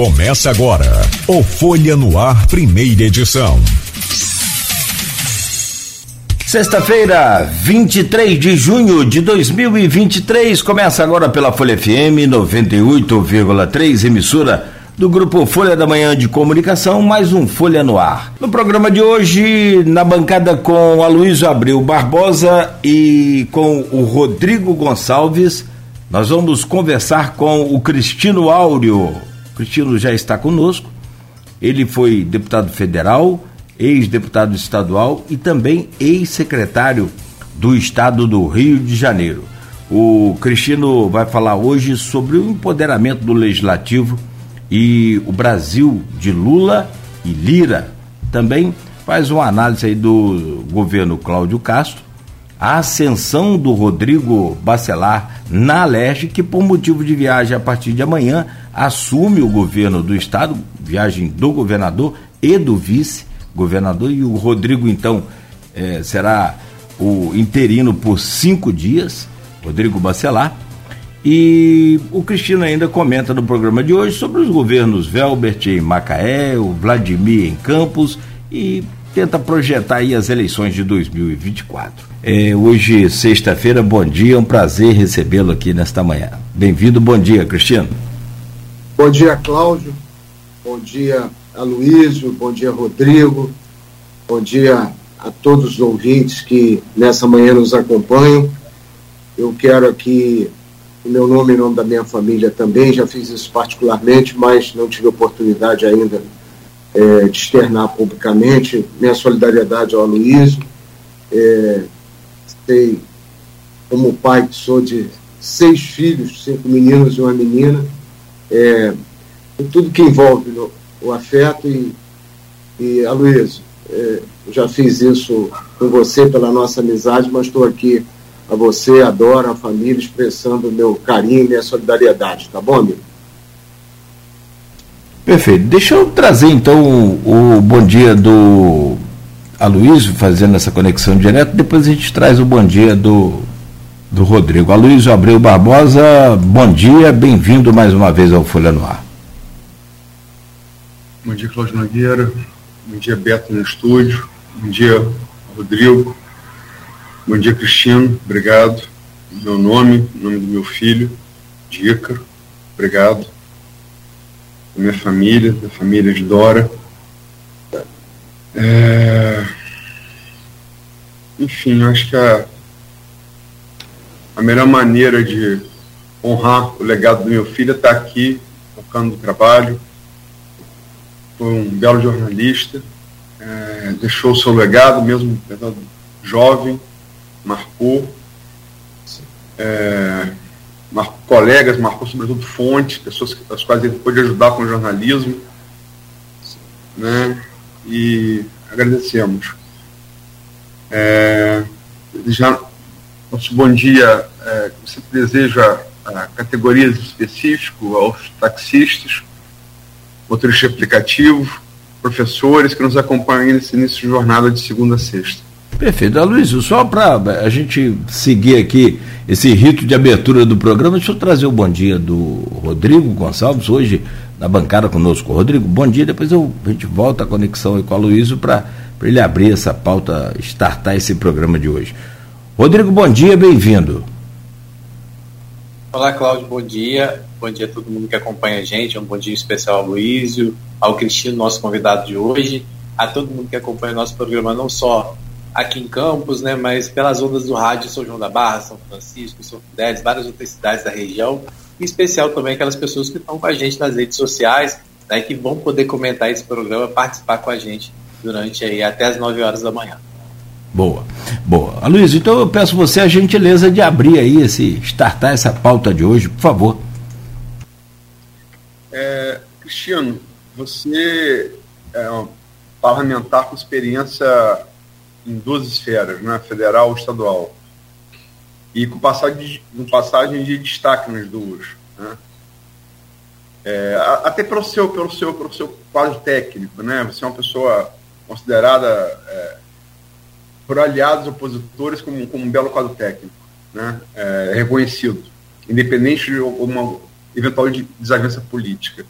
Começa agora o Folha no Ar, primeira edição. Sexta-feira, 23 de junho de 2023, começa agora pela Folha FM 98,3, emissora do grupo Folha da Manhã de Comunicação, mais um Folha no Ar. No programa de hoje, na bancada com Aloysio Abreu Barbosa e com o Rodrigo Gonçalves, nós vamos conversar com o Cristino Áureo. Cristino já está conosco. Ele foi deputado federal, ex-deputado estadual e também ex-secretário do estado do Rio de Janeiro. O Cristino vai falar hoje sobre o empoderamento do legislativo e o Brasil de Lula e Lira. Também faz uma análise aí do governo Cláudio Castro, a ascensão do Rodrigo Bacelar na Leste, que por motivo de viagem a partir de amanhã assume o governo do estado, viagem do governador e do vice, governador, e o Rodrigo, então, é, será o interino por cinco dias, Rodrigo Bacelar. E o Cristino ainda comenta no programa de hoje sobre os governos Velbert em Macaé, o Vladimir em Campos e tenta projetar aí as eleições de 2024. É, hoje, sexta-feira, bom dia, é um prazer recebê-lo aqui nesta manhã. Bem-vindo, bom dia, Cristiano. Bom dia, Cláudio. Bom dia, Aloísio, bom dia, Rodrigo, bom dia a todos os ouvintes que nessa manhã nos acompanham. Eu quero aqui, o meu nome e nome da minha família também, já fiz isso particularmente, mas não tive oportunidade ainda é, de externar publicamente. Minha solidariedade ao Aloysio. É, sei, como pai que sou de seis filhos, cinco meninos e uma menina, é, tudo que envolve o afeto e, e Aloysio, é, eu já fiz isso com você pela nossa amizade, mas estou aqui a você, adoro a família, expressando o meu carinho e minha solidariedade, tá bom, amigo? Perfeito. Deixa eu trazer então o, o bom dia do Aloysio, fazendo essa conexão direta, depois a gente traz o bom dia do, do Rodrigo. Aloysio Abreu Barbosa, bom dia, bem-vindo mais uma vez ao Folha no Ar. Bom dia, Cláudio Nogueira. Bom dia, Beto no estúdio. Bom dia, Rodrigo. Bom dia, Cristino. Obrigado. Meu nome, nome do meu filho, Ícaro. Obrigado. Da minha família, da família de Dora. É... Enfim, acho que a, a melhor maneira de honrar o legado do meu filho é estar aqui, tocando o trabalho, foi um belo jornalista, é, deixou o seu legado, mesmo jovem, marcou, é, marcou colegas, marcou sobretudo fontes, pessoas as quais ele pôde ajudar com o jornalismo, né? E agradecemos. É, já nosso bom dia, é, você deseja a categorias específicas aos taxistas, motorista aplicativo, professores que nos acompanham nesse início de jornada de segunda a sexta. Perfeito. Luiz, só para a gente seguir aqui esse rito de abertura do programa, deixa eu trazer o bom dia do Rodrigo Gonçalves, hoje na bancada conosco. Rodrigo, bom dia, depois eu, a gente volta a conexão com a Luísa para ele abrir essa pauta, startar esse programa de hoje. Rodrigo, bom dia, bem-vindo. Olá, Cláudio, bom dia. Bom dia a todo mundo que acompanha a gente. Um bom dia especial ao Luísio, ao Cristino, nosso convidado de hoje, a todo mundo que acompanha nosso programa, não só aqui em Campos, né, mas pelas ondas do rádio São João da Barra, São Francisco, São Fidélis, várias outras cidades da região, em especial também aquelas pessoas que estão com a gente nas redes sociais, né, que vão poder comentar esse programa, participar com a gente durante aí até as 9 horas da manhã. Boa, boa. Luiz, então eu peço você a gentileza de abrir aí esse, startar essa pauta de hoje, por favor. É, Cristiano, você é um parlamentar com experiência em duas esferas, né, federal e estadual, e com passagem, passagem de destaque nas duas. Né? É, até pelo seu, pelo seu, pelo seu quadro técnico, né? Você é uma pessoa considerada é, por aliados opositores como, como um belo quadro técnico, né? É, reconhecido, independente de uma eventual desavença política.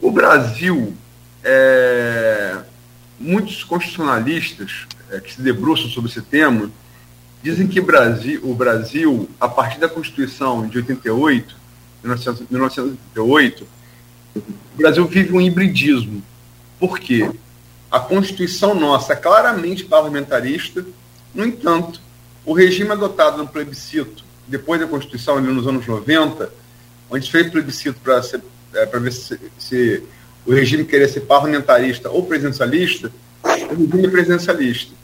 O Brasil, é, muitos constitucionalistas é, que se debruçam sobre esse tema dizem que Brasil, o Brasil, a partir da Constituição de 88, 1988, o Brasil vive um hibridismo. Por quê? A Constituição nossa é claramente parlamentarista, no entanto, o regime adotado no plebiscito, depois da Constituição, ali nos anos 90, onde fez plebiscito para é, ver se, se, o regime queria ser parlamentarista ou presidencialista, o regime é presidencialista.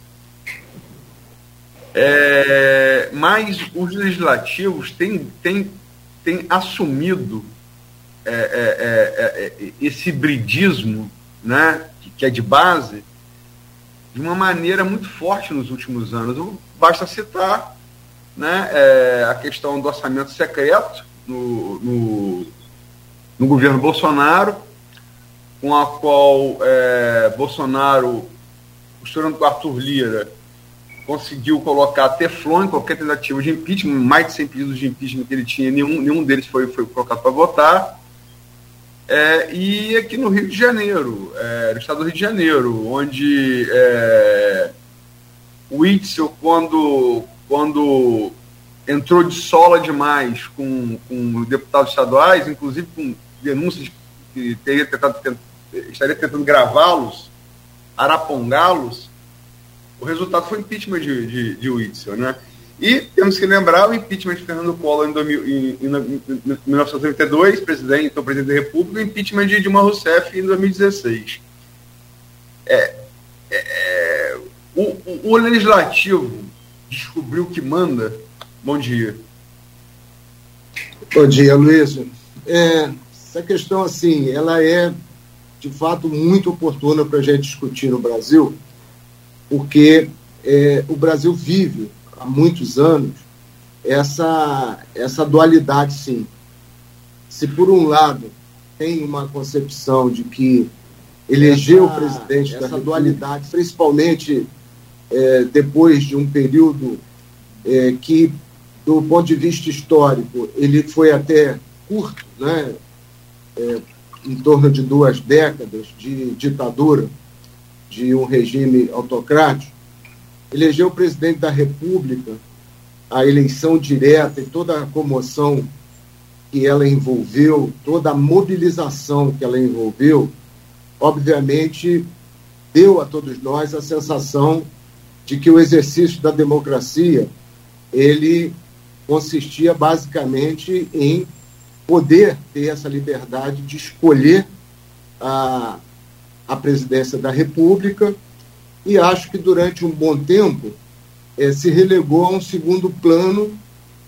É, mas os legislativos têm, têm, têm assumido é, é, é, é esse hibridismo né, que é de base, de uma maneira muito forte nos últimos anos. Basta citar né, é, a questão do orçamento secreto no, no, no governo Bolsonaro, com a qual é, Bolsonaro, o senhor Arthur Lira, conseguiu colocar teflon em qualquer tentativa de impeachment, mais de 100 pedidos de impeachment que ele tinha, nenhum, nenhum deles foi, foi colocado para votar. É, e aqui no Rio de Janeiro, é, no estado do Rio de Janeiro, onde é, o Itzel, quando, quando entrou de sola demais com, com deputados estaduais, inclusive com denúncias que teria tentado, estaria tentando gravá-los, arapongá-los, o resultado foi impeachment de, de, de né? E temos que lembrar o impeachment de Fernando Collor em, 2000, em, em, em 1992, presidente, então presidente da República, e o impeachment de Dilma Rousseff em 2016. É, é, é, o, o, o, legislativo descobriu que manda. Bom dia. Bom dia, Luiz. É, essa questão, assim, ela é de fato muito oportuna para a gente discutir no Brasil, porque é, o Brasil vive há muitos anos essa, essa dualidade, sim. Se, por um lado, tem uma concepção de que eleger o presidente essa dualidade, principalmente é, depois de um período é, que, do ponto de vista histórico, ele foi até curto, né? É, em torno de duas décadas de ditadura, de um regime autocrático, elegeu o presidente da República, a eleição direta e toda a comoção que ela envolveu, toda a mobilização que ela envolveu, obviamente deu a todos nós a sensação de que o exercício da democracia ele consistia basicamente em poder ter essa liberdade de escolher a, a presidência da República e acho que durante um bom tempo é, se relegou a um segundo plano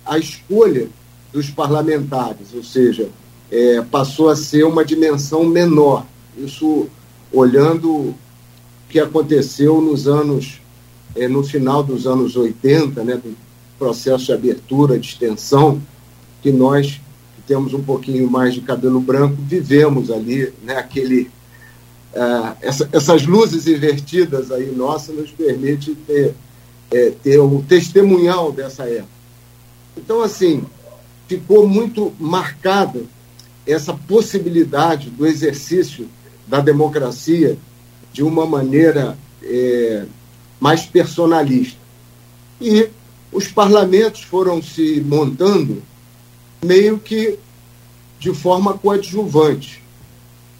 a escolha dos parlamentares, ou seja, é, passou a ser uma dimensão menor. Isso olhando o que aconteceu nos anos, é, no final dos anos 80, né, do processo de abertura, de extensão, que nós que temos um pouquinho mais de cabelo branco vivemos ali, né, aquele é, essa, essas luzes invertidas aí nossa nos permite ter, é, ter o testemunhal dessa época. Então, assim, ficou muito marcada essa possibilidade do exercício da democracia de uma maneira é, mais personalista. E os parlamentos foram se montando meio que de forma coadjuvante.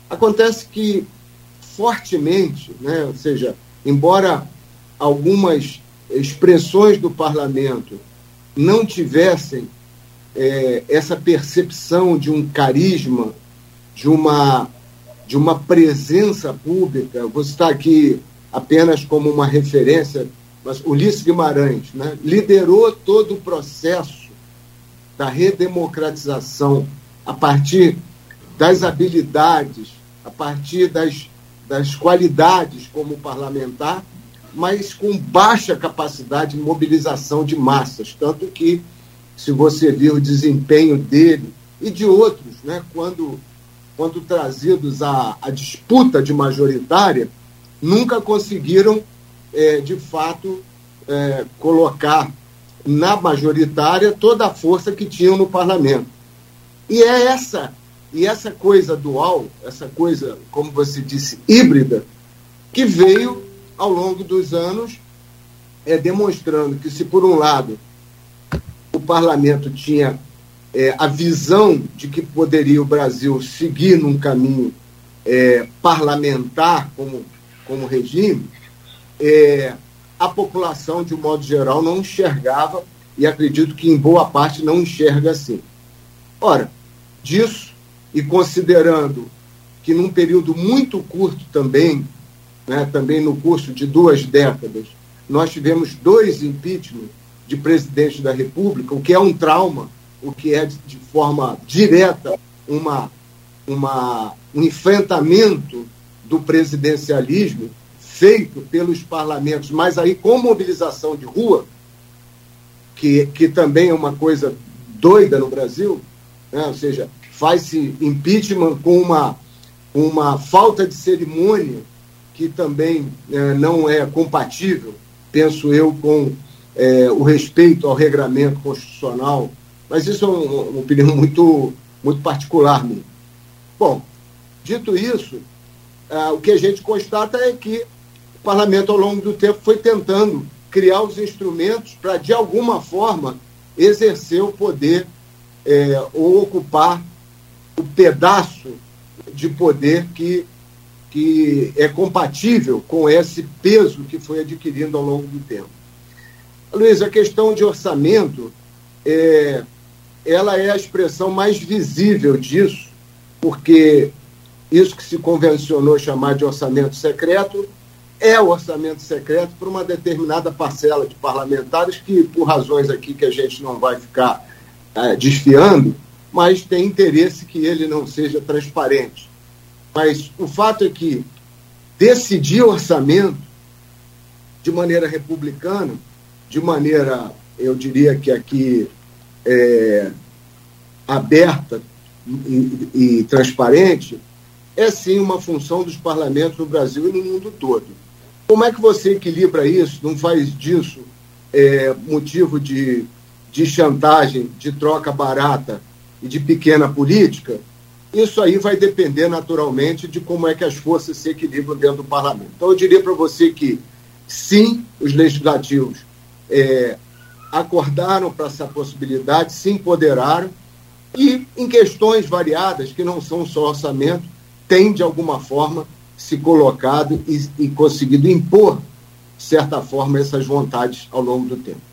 Acontece que fortemente, né? ou seja, embora algumas expressões do parlamento não tivessem é, essa percepção de um carisma, de uma, de uma presença pública, vou citar aqui apenas como uma referência, mas Ulisses Guimarães né, liderou todo o processo da redemocratização a partir das habilidades, a partir das das qualidades como parlamentar, mas com baixa capacidade de mobilização de massas. Tanto que, se você vir o desempenho dele e de outros, né, quando, quando trazidos à, à disputa de majoritária, nunca conseguiram, é, de fato, é, colocar na majoritária toda a força que tinham no parlamento. E é essa e essa coisa dual, essa coisa, como você disse, híbrida, que veio ao longo dos anos é, demonstrando que, se por um lado o parlamento tinha é, a visão de que poderia o Brasil seguir num caminho é, parlamentar como, como regime, é, a população, de um modo geral, não enxergava, e acredito que em boa parte não enxerga assim. Ora, disso, e considerando que num período muito curto também, né, também no curso de duas décadas, nós tivemos dois impeachments de presidente da República, o que é um trauma, o que é de forma direta uma, uma, um enfrentamento do presidencialismo feito pelos parlamentos, mas aí com mobilização de rua, que, que também é uma coisa doida no Brasil, né? ou seja, faz-se impeachment com uma, uma falta de cerimônia que também é, não é compatível, penso eu, com é, o respeito ao regramento constitucional, mas isso é uma, uma opinião muito, muito particular minha. Bom, dito isso, é, o que a gente constata é que o parlamento, ao longo do tempo, foi tentando criar os instrumentos para, de alguma forma, exercer o poder é, ou ocupar o pedaço de poder que, que é compatível com esse peso que foi adquirindo ao longo do tempo. Luiz, a questão de orçamento, é, ela é a expressão mais visível disso, porque isso que se convencionou chamar de orçamento secreto é o orçamento secreto para uma determinada parcela de parlamentares que, por razões aqui que a gente não vai ficar é, desfiando, mas tem interesse que ele não seja transparente. Mas o fato é que decidir orçamento de maneira republicana de maneira, eu diria que aqui, é, aberta e, e, transparente, é sim uma função dos parlamentos no Brasil e no mundo todo. Como é que você equilibra isso? Não faz disso é, motivo de, de chantagem, de troca barata e de pequena política? Isso aí vai depender naturalmente de como é que as forças se equilibram dentro do parlamento. Então, eu diria para você que, sim, os legislativos é, acordaram para essa possibilidade, se empoderaram e, em questões variadas, que não são só orçamento, tem, de alguma forma, se colocado e, e conseguido impor, de certa forma, essas vontades ao longo do tempo.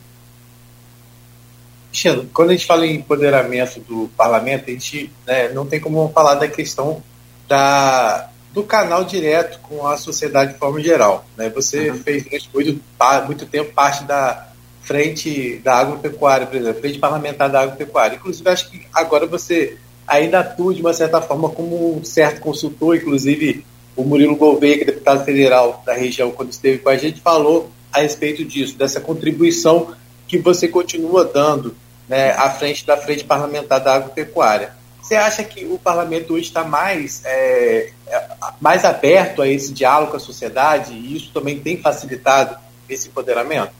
Cristiano, quando a gente fala em empoderamento do parlamento, a gente né, não tem como falar da questão da, do canal direto com a sociedade de forma geral. Né? Você uhum. fez durante muito, muito tempo parte da, frente da agropecuária, por exemplo, frente parlamentar da agropecuária. Inclusive, acho que agora você ainda atua de uma certa forma como um certo consultor, inclusive o Murilo Gouveia, que é deputado federal da região, quando esteve com a gente, falou a respeito disso, dessa contribuição que você continua dando né, à frente da frente parlamentar da agropecuária. Você acha que o parlamento hoje está mais, é, é mais aberto a esse diálogo com a sociedade e isso também tem facilitado esse empoderamento?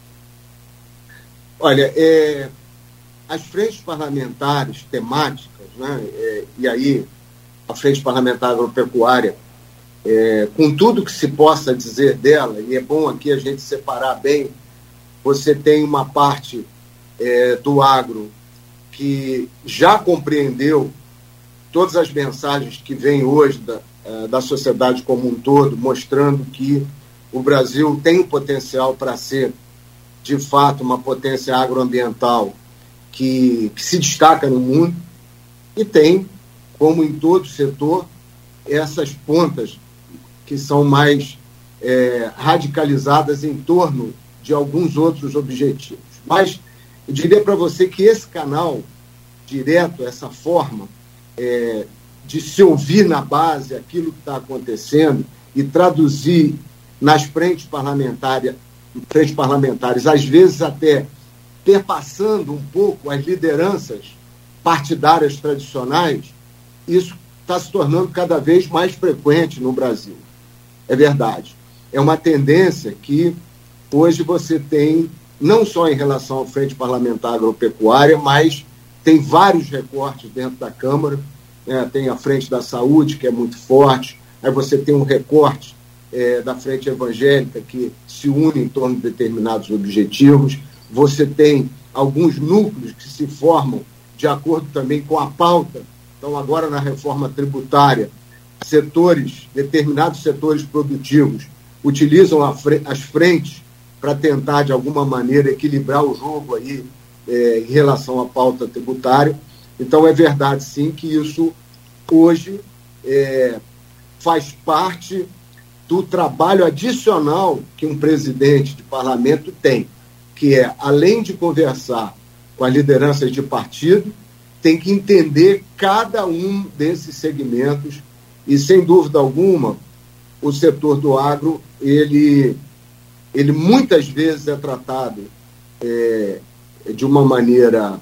Olha, é, as frentes parlamentares temáticas, né, é, e aí a frente parlamentar agropecuária, é, com tudo que se possa dizer dela, e é bom aqui a gente separar bem, você tem uma parte é, do agro que já compreendeu todas as mensagens que vêm hoje da, é, da sociedade como um todo, mostrando que o Brasil tem potencial para ser de fato uma potência agroambiental que, que se destaca no mundo e tem, como em todo setor, essas pontas que são mais é, radicalizadas em torno de alguns outros objetivos. Mas eu diria para você que esse canal direto, essa forma é, de se ouvir na base aquilo que está acontecendo e traduzir nas frentes parlamentares frentes parlamentares, às vezes até perpassando um pouco as lideranças partidárias tradicionais, isso está se tornando cada vez mais frequente no Brasil. É verdade. É uma tendência que hoje você tem, não só em relação à Frente Parlamentar Agropecuária, mas tem vários recortes dentro da Câmara, né? tem a frente da saúde, que é muito forte, aí você tem um recorte é, da frente evangélica que se une em torno de determinados objetivos, você tem alguns núcleos que se formam de acordo também com a pauta. Então, agora na reforma tributária, setores, determinados setores produtivos, utilizam as frentes para tentar, de alguma maneira, equilibrar o jogo aí é, em relação à pauta tributária. Então, é verdade, sim, que isso hoje é, faz parte do trabalho adicional que um presidente de parlamento tem, que é, além de conversar com as lideranças de partido, tem que entender cada um desses segmentos e, sem dúvida alguma, o setor do agro, ele, ele muitas vezes é tratado é, de uma maneira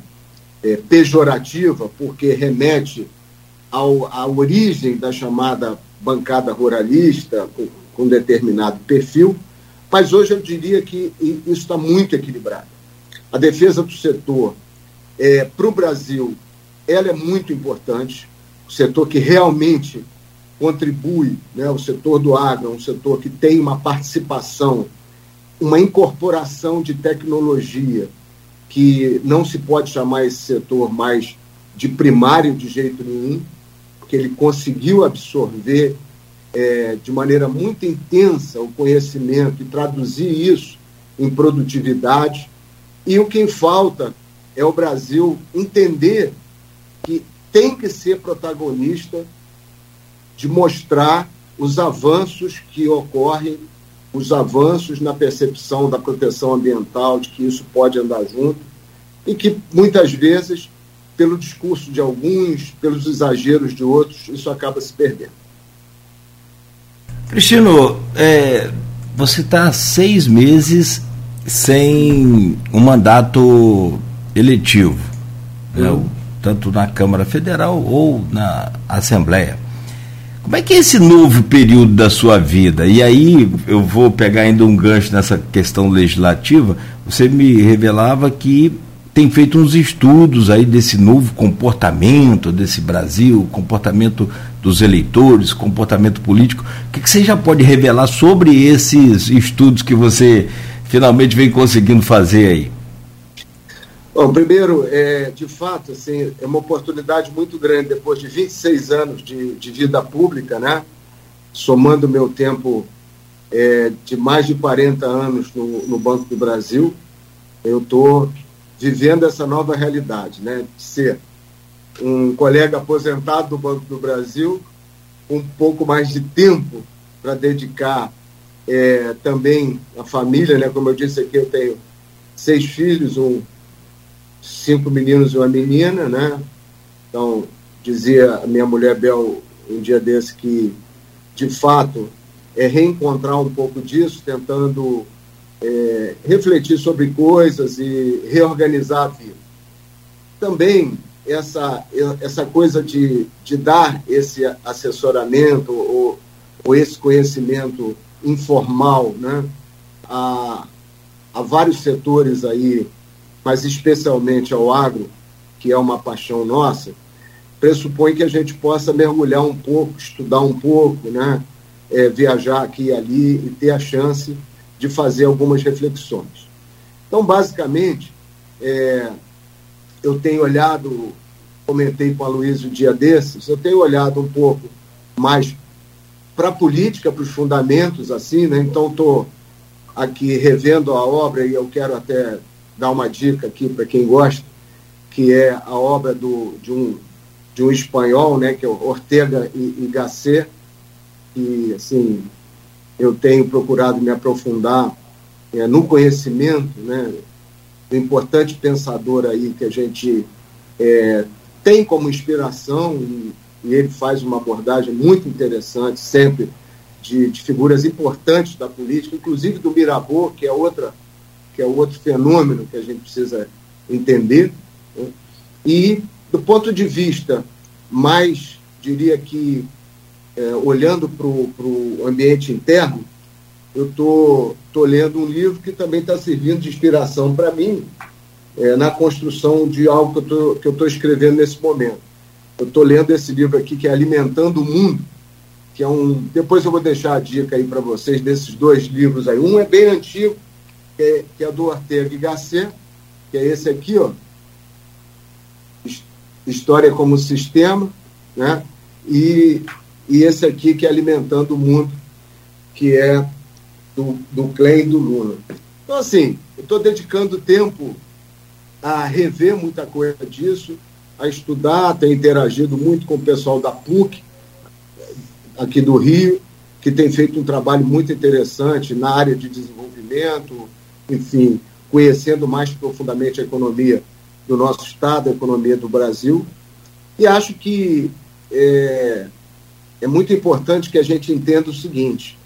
é, pejorativa, porque remete ao, à origem da chamada bancada ruralista, com, com determinado perfil, mas hoje eu diria que isso está muito equilibrado. A defesa do setor é, para o Brasil, ela é muito importante, o setor que realmente contribui, né, o setor do agro, é um setor que tem uma participação, uma incorporação de tecnologia, que não se pode chamar esse setor mais de primário de jeito nenhum, porque ele conseguiu absorver é, de maneira muito intensa o conhecimento e traduzir isso em produtividade. E o que falta é o Brasil entender que tem que ser protagonista de mostrar os avanços que ocorrem, os avanços na percepção da proteção ambiental, de que isso pode andar junto, e que muitas vezes, pelo discurso de alguns, pelos exageros de outros, isso acaba se perdendo. Cristino, é, você está seis meses sem um mandato eletivo, né, uhum. tanto na Câmara Federal ou na Assembleia. Como é que é esse novo período da sua vida? E aí eu vou pegar ainda um gancho nessa questão legislativa. Você me revelava que tem feito uns estudos aí desse novo comportamento desse Brasil, comportamento dos eleitores, comportamento político. O que, que você já pode revelar sobre esses estudos que você finalmente vem conseguindo fazer aí? Bom, primeiro, é, de fato, assim, é uma oportunidade muito grande, depois de 26 anos de, de vida pública, né? somando meu tempo é, de mais de 40 anos no, no Banco do Brasil, eu estou vivendo essa nova realidade, né? de ser um colega aposentado do Banco do Brasil, um pouco mais de tempo para dedicar é, também a família, né? como eu disse aqui, eu tenho seis filhos, um cinco meninos e uma menina, né? Então, dizia a minha mulher Bel um dia desse que, de fato, é reencontrar um pouco disso, tentando é, refletir sobre coisas e reorganizar a vida. Também essa, essa coisa de, de dar esse assessoramento ou, ou esse conhecimento informal né, a, a vários setores aí mas especialmente ao agro, que é uma paixão nossa, pressupõe que a gente possa mergulhar um pouco, estudar um pouco, né? É, viajar aqui e ali e ter a chance de fazer algumas reflexões. Então, basicamente, é, eu tenho olhado, comentei com a Luísa o dia desses, eu tenho olhado um pouco mais para a política, para os fundamentos, assim, né? Então, estou aqui revendo a obra e eu quero até dar uma dica aqui para quem gosta, que é a obra do, de, um, de um espanhol, né, que é Ortega e, e Gasset, assim, eu tenho procurado me aprofundar é, no conhecimento, né, do importante pensador aí que a gente é, tem como inspiração, e, e, ele faz uma abordagem muito interessante, sempre de, de figuras importantes da política, inclusive do Mirabeau, que é outra que é outro fenômeno que a gente precisa entender. Né? E, do ponto de vista mais, diria que, é, olhando para o ambiente interno, eu estou tô, tô lendo um livro que também está servindo de inspiração para mim é, na construção de algo que eu estou escrevendo nesse momento, Eu estou lendo esse livro aqui que é Alimentando o Mundo, que é um. Depois eu vou deixar a dica aí para vocês desses dois livros aí. Um é bem antigo, que é, que é do Ortega y Gasset, que é esse aqui, ó. História como Sistema, né? E, e esse aqui que é Alimentando o Mundo, que é do, do Clay e do Luna. Então, assim, eu estou dedicando tempo a rever muita coisa disso, a estudar, tenho interagido muito com o pessoal da PUC, aqui do Rio, que tem feito um trabalho muito interessante na área de desenvolvimento, enfim, conhecendo mais profundamente a economia do nosso Estado, a economia do Brasil. E acho que é, é muito importante que a gente entenda o seguinte: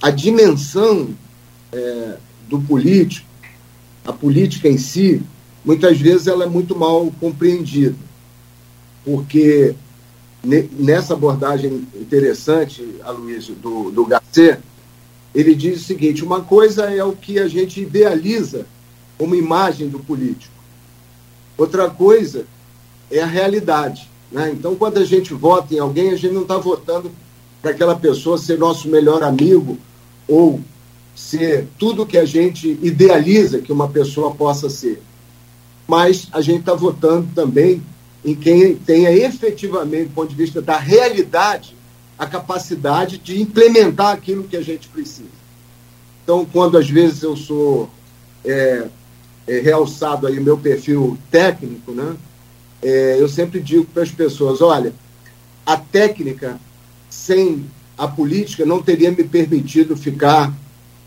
a dimensão é, do político, a política em si, muitas vezes ela é muito mal compreendida, porque nessa abordagem interessante, Aloysio, do, do Garcia, ele diz o seguinte: uma coisa é o que a gente idealiza como imagem do político, outra coisa é a realidade. Né? Então, quando a gente vota em alguém, a gente não está votando para aquela pessoa ser nosso melhor amigo ou ser tudo que a gente idealiza que uma pessoa possa ser. Mas a gente está votando também em quem tenha efetivamente, do ponto de vista da realidade, a capacidade de implementar aquilo que a gente precisa. Então, quando às vezes eu sou é, é, realçado aí meu perfil técnico, né, é, eu sempre digo para as pessoas: olha, a técnica sem a política não teria me permitido ficar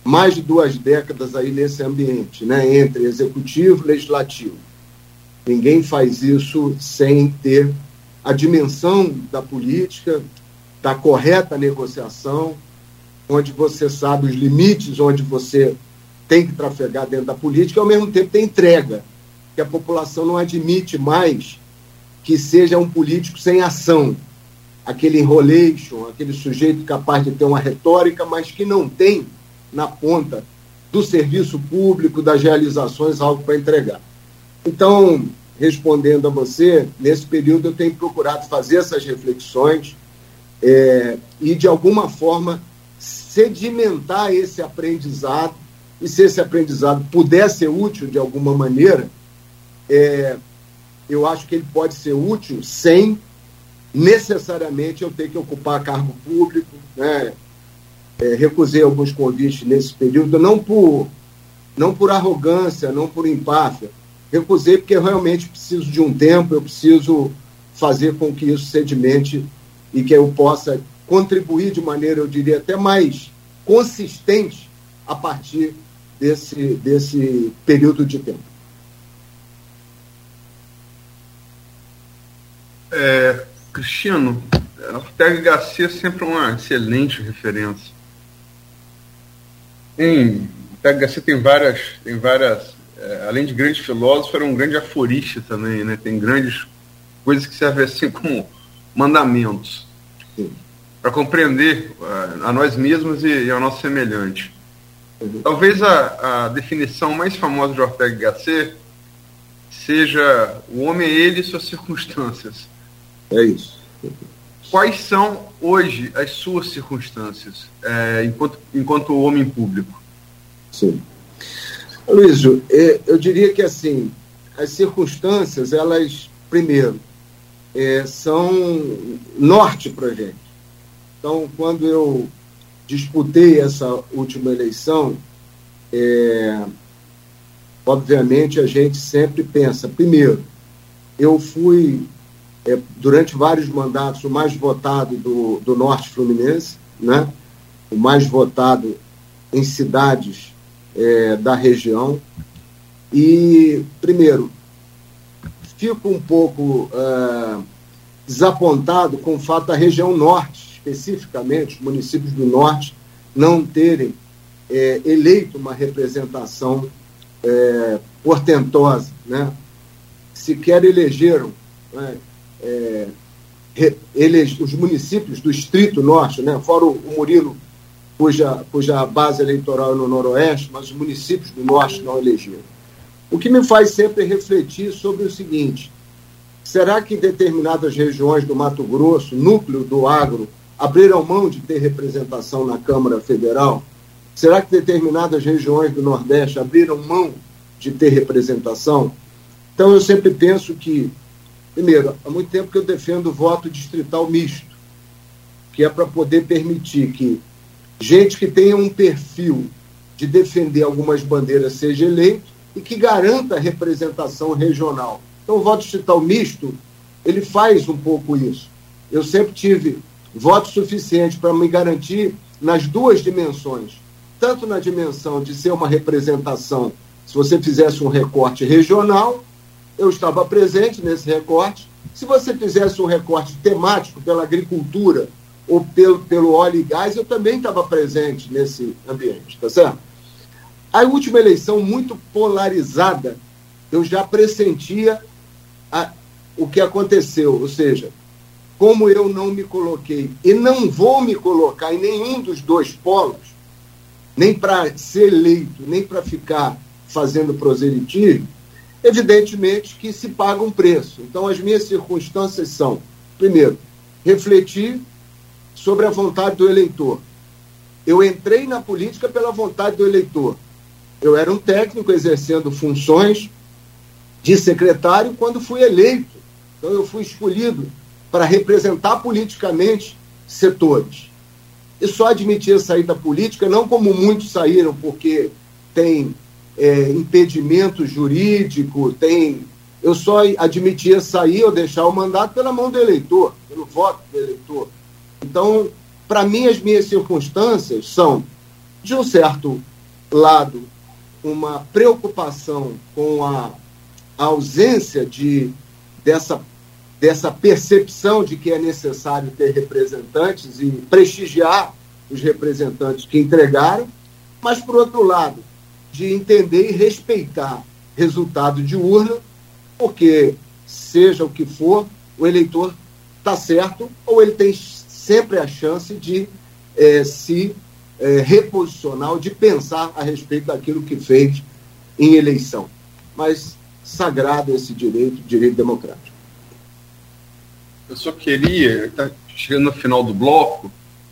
mais de duas décadas aí nesse ambiente, né, entre executivo e legislativo. Ninguém faz isso sem ter a dimensão da política, da correta negociação, onde você sabe os limites, onde você tem que trafegar dentro da política, e ao mesmo tempo tem entrega, que a população não admite mais que seja um político sem ação, aquele enrolation, aquele sujeito capaz de ter uma retórica, mas que não tem na ponta do serviço público, das realizações, algo para entregar. Então, respondendo a você, nesse período eu tenho procurado fazer essas reflexões é, e, de alguma forma, sedimentar esse aprendizado e se esse aprendizado puder ser útil de alguma maneira, é, eu acho que ele pode ser útil sem necessariamente eu ter que ocupar cargo público, né? É, recusei alguns convites nesse período, não por, não por arrogância, não por empáfia, recusei porque eu realmente preciso de um tempo, eu preciso fazer com que isso sedimente e que eu possa contribuir de maneira, eu diria, até mais consistente a partir desse, desse período de tempo. É, Cristiano, Ortega Garcia é sempre uma excelente referência. Em, Ortega Garcia tem várias, tem várias é, além de grandes filósofos, era um grande aforista também, né? Tem grandes coisas que servem assim como mandamentos para compreender a, a, nós mesmos e, e ao nosso semelhante. Talvez a, a, definição mais famosa de Ortega Gasset seja o homem é ele e suas circunstâncias. É isso. Quais são hoje as suas circunstâncias é, enquanto, enquanto homem público? Sim. Luísio, é, eu diria que assim, as circunstâncias, elas, primeiro, é, são norte para a gente. Então, quando eu disputei essa última eleição, é, obviamente a gente sempre pensa, primeiro, eu fui, é, durante vários mandatos, o mais votado do, do Norte Fluminense, né? o mais votado em cidades é, da região. E, primeiro, fico um pouco é, desapontado com o fato da região norte, especificamente, os municípios do norte, não terem é, eleito uma representação é, portentosa. Né? Sequer elegeram né, é, ele, os municípios do Distrito Norte, né, fora o, o Murilo cuja, cuja base eleitoral é no Noroeste, mas os municípios do Norte não elegeram. O que me faz sempre refletir sobre o seguinte: Será que determinadas regiões do Mato Grosso, núcleo do agro, abriram mão de ter representação na Câmara Federal? Será que determinadas regiões do Nordeste abriram mão de ter representação? Então, eu sempre penso que, primeiro, há muito tempo que eu defendo o voto distrital misto, que é para poder permitir que gente que tenha um perfil de defender algumas bandeiras seja eleito e que garanta representação regional. Então, o voto distrital misto, ele faz um pouco isso. Eu sempre tive voto suficiente para me garantir nas duas dimensões, tanto na dimensão de ser uma representação, se você fizesse um recorte regional, eu estava presente nesse recorte. Se você fizesse um recorte temático pela agricultura ou pelo, pelo óleo e gás, eu também estava presente nesse ambiente, tá certo? A última eleição, muito polarizada, eu já pressentia a, o que aconteceu, ou seja, como eu não me coloquei e não vou me colocar em nenhum dos dois polos, nem para ser eleito, nem para ficar fazendo proselitismo, evidentemente que se paga um preço. Então, as minhas circunstâncias são, primeiro, refletir sobre a vontade do eleitor. Eu entrei na política pela vontade do eleitor. Eu era um técnico exercendo funções de secretário quando fui eleito. Então, eu fui escolhido para representar politicamente setores. E só admitia sair da política, não como muitos saíram, porque tem é, impedimento jurídico, tem. Eu só admitia sair ou deixar o mandato pela mão do eleitor, pelo voto do eleitor. Então, para mim, as minhas circunstâncias são, de um certo lado, uma preocupação com a, ausência de, dessa, dessa percepção de que é necessário ter representantes e prestigiar os representantes que entregaram, mas, por outro lado, de entender e respeitar resultado de urna, porque, seja o que for, o eleitor está certo ou ele tem sempre a chance de é, se é, reposicionar ou de pensar a respeito daquilo que fez em eleição. Mas sagrado esse direito, direito democrático. Eu só queria, tá chegando no final do bloco,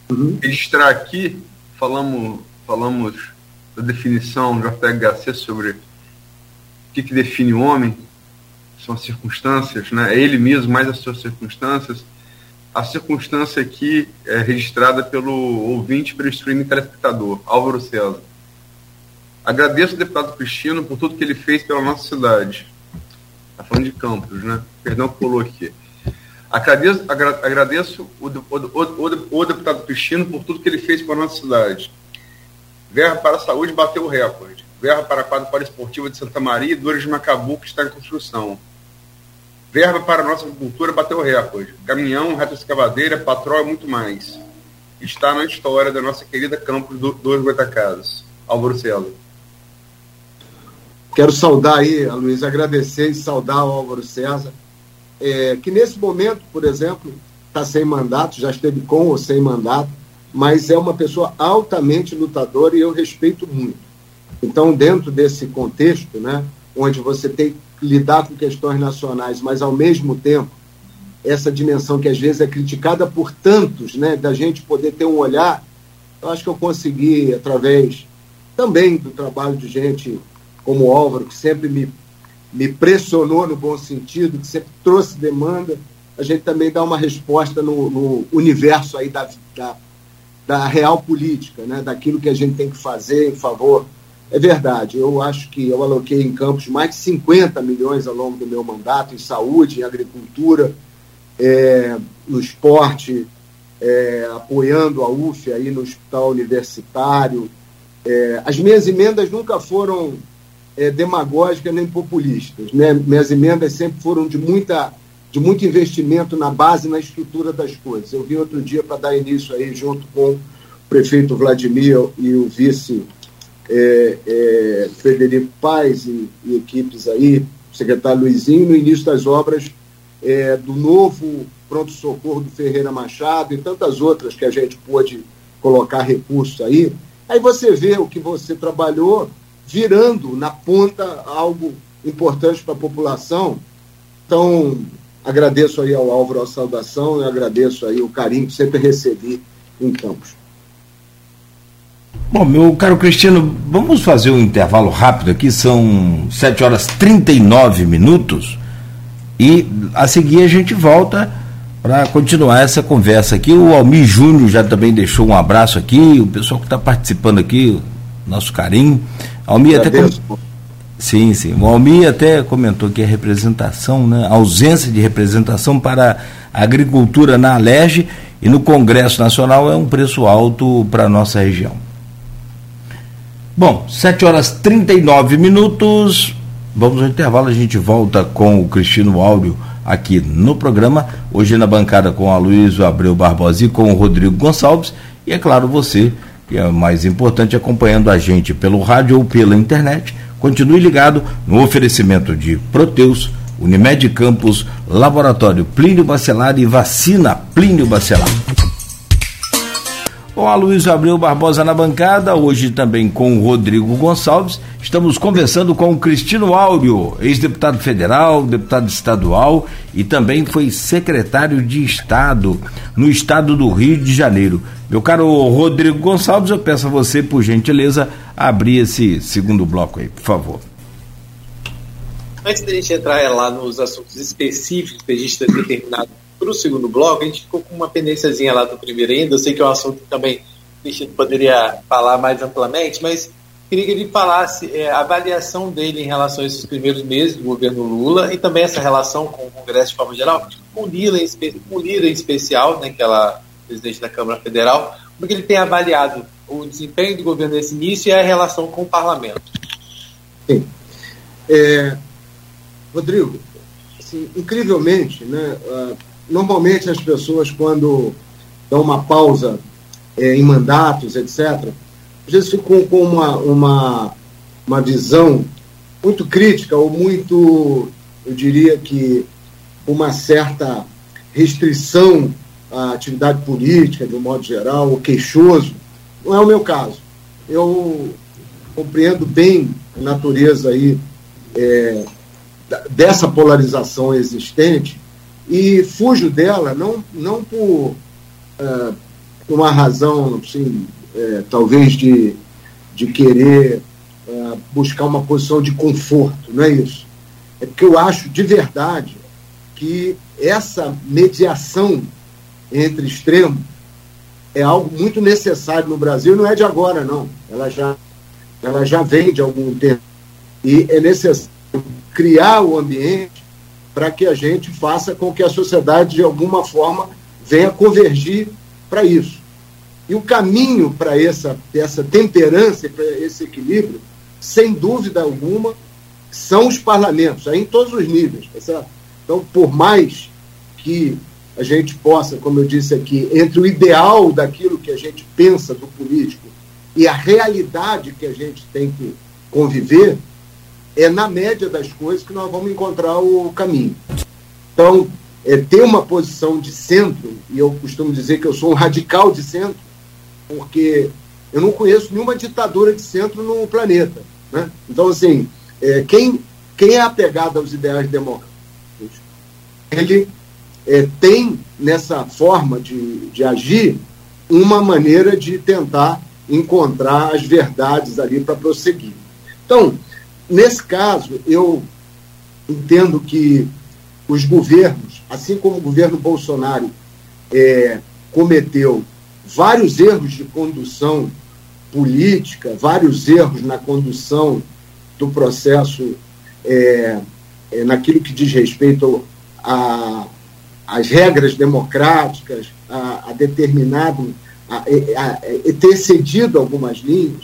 uhum. registrar aqui, falamos, falamos da definição do FHC sobre o que, que define o homem, são as circunstâncias, né? é ele mesmo, mais as suas circunstâncias. A circunstância aqui é registrada pelo ouvinte, pelo streaming telespectador, Álvaro César. Agradeço ao deputado Cristino por tudo que ele fez pela nossa cidade. Está falando de Campos, né? Perdão que pulou aqui. Agradeço, agradeço o, o, o, o, deputado Cristino por tudo que ele fez pela nossa cidade Verba para a saúde bateu o recorde. Verba para a quadra poliesportiva de Santa Maria e Dores de Macabu, que está em construção. Verba para a nossa agricultura bateu recorde. Caminhão, reta escavadeira, e muito mais. Está na história da nossa querida Campos do, dos Goitacazes. Álvaro César. Quero saudar aí, Luiz, agradecer e saudar o Álvaro César, é, que nesse momento, por exemplo, está sem mandato, já esteve com ou sem mandato, mas é uma pessoa altamente lutadora e eu respeito muito. Então, dentro desse contexto, né, onde você tem lidar com questões nacionais, mas ao mesmo tempo essa dimensão que às vezes é criticada por tantos, né, da gente poder ter um olhar, eu acho que eu consegui através também do trabalho de gente como o Álvaro, que sempre me, me pressionou no bom sentido, que sempre trouxe demanda, a gente também dá uma resposta no, no universo aí da, da da real política, né, daquilo que a gente tem que fazer em favor. É verdade, eu acho que eu aloquei em campos mais de 50 milhões ao longo do meu mandato, em saúde, em agricultura, é, no esporte, é, apoiando a UF aí no hospital universitário. É, as minhas emendas nunca foram é, demagógicas nem populistas. Né? Minhas emendas sempre foram de muita de muito investimento na base, na estrutura das coisas. Eu vim outro dia para dar início aí, junto com o prefeito Vladimir e o vice é, é, Frederico Paes e, e, equipes aí, secretário Luizinho, no início das obras é, do novo pronto-socorro do Ferreira Machado e tantas outras que a gente pôde colocar recursos aí. Aí você vê o que você trabalhou virando na ponta algo importante para a população. Então, agradeço aí ao Álvaro a saudação e agradeço aí o carinho que sempre recebi em Campos. Bom, meu caro Cristiano, vamos fazer um intervalo rápido aqui, são 7 horas 39 minutos, e a seguir a gente volta para continuar essa conversa aqui. O Almir Júnior já também deixou um abraço aqui, o pessoal que está participando aqui, nosso carinho. Almir até. Com... Sim, sim. O Almir até comentou que a representação, né, a ausência de representação para a agricultura na Alerj e no Congresso Nacional é um preço alto para a nossa região. Bom, 7 horas 39 minutos. Vamos ao intervalo, a gente volta com o Cristino Áureo aqui no programa. Hoje na bancada com a Luísa Abreu Barbosa e com o Rodrigo Gonçalves. E é claro, você, que é mais importante, acompanhando a gente pelo rádio ou pela internet. Continue ligado no oferecimento de Proteus, Unimed Campos, Laboratório Plínio Bacelar e Vacina Plínio Bacelar. Com a Luiz Abreu Barbosa na bancada, hoje também com o Rodrigo Gonçalves. Estamos conversando com o Cristino Áureo, ex-deputado federal, deputado estadual e também foi secretário de Estado no estado do Rio de Janeiro. Meu caro Rodrigo Gonçalves, eu peço a você, por gentileza, abrir esse segundo bloco aí, por favor. Antes da gente entrar lá nos assuntos específicos que a gente tem determinado para o segundo bloco, a gente ficou com uma pendênciazinha lá do primeiro ainda. Eu sei que é um assunto que também o poderia falar mais amplamente, mas queria que ele falasse é, a avaliação dele em relação a esses primeiros meses do governo Lula e também essa relação com o Congresso de forma geral, com Lira em, com o Lira em especial, né, que ela é presidente da Câmara Federal, como que ele tem avaliado o desempenho do governo nesse início e a relação com o parlamento. Sim. É, Rodrigo, assim, incrivelmente, né, normalmente as pessoas, quando dão uma pausa é, em mandatos, etc., às vezes ficam com uma, uma, uma visão muito crítica ou muito, eu diria que, uma certa restrição à atividade política, de um modo geral, ou queixoso. Não é o meu caso. Eu compreendo bem a natureza aí é, dessa polarização existente e fujo dela não, não por uh, uma razão, assim, é, talvez de, de querer uh, buscar uma posição de conforto, não é isso. É porque eu acho de verdade que essa mediação entre extremos é algo muito necessário no Brasil, não é de agora, não. Ela já, ela já vem de algum tempo. E é necessário criar o ambiente para que a gente faça com que a sociedade, de alguma forma, venha convergir para isso. E o caminho para essa, essa temperança, para esse equilíbrio, sem dúvida alguma, são os parlamentos, aí em todos os níveis. Essa, então, por mais que a gente possa, como eu disse aqui, entre o ideal daquilo que a gente pensa do político e a realidade que a gente tem que conviver, é na média das coisas que nós vamos encontrar o caminho. Então, é, ter uma posição de centro, e eu costumo dizer que eu sou um radical de centro, porque eu não conheço nenhuma ditadura de centro no planeta. Né? Então, assim, é, quem, quem é apegado aos ideais democráticos, ele é, tem nessa forma de, de agir uma maneira de tentar encontrar as verdades ali para prosseguir. Então, Nesse caso, eu entendo que os governos, assim como o governo Bolsonaro é, cometeu vários erros de condução política, vários erros na condução do processo, é, é, naquilo que diz respeito às regras democráticas, a, a determinado, a, a, a, ter cedido algumas linhas,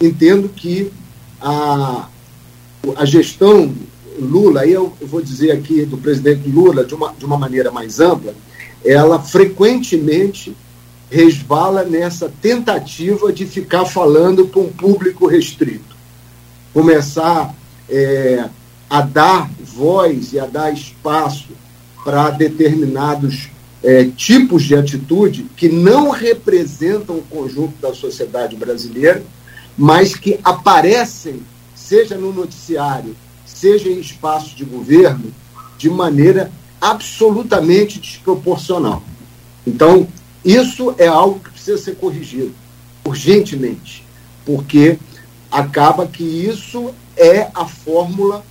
entendo que a, a gestão Lula, eu vou dizer aqui do presidente Lula de uma, de uma maneira mais ampla, ela frequentemente resvala nessa tentativa de ficar falando para um público restrito. Começar é, a dar voz e a dar espaço para determinados é, tipos de atitude que não representam o conjunto da sociedade brasileira, mas que aparecem seja no noticiário, seja em espaços de governo, de maneira absolutamente desproporcional. Então, isso é algo que precisa ser corrigido urgentemente, porque acaba que isso é a fórmula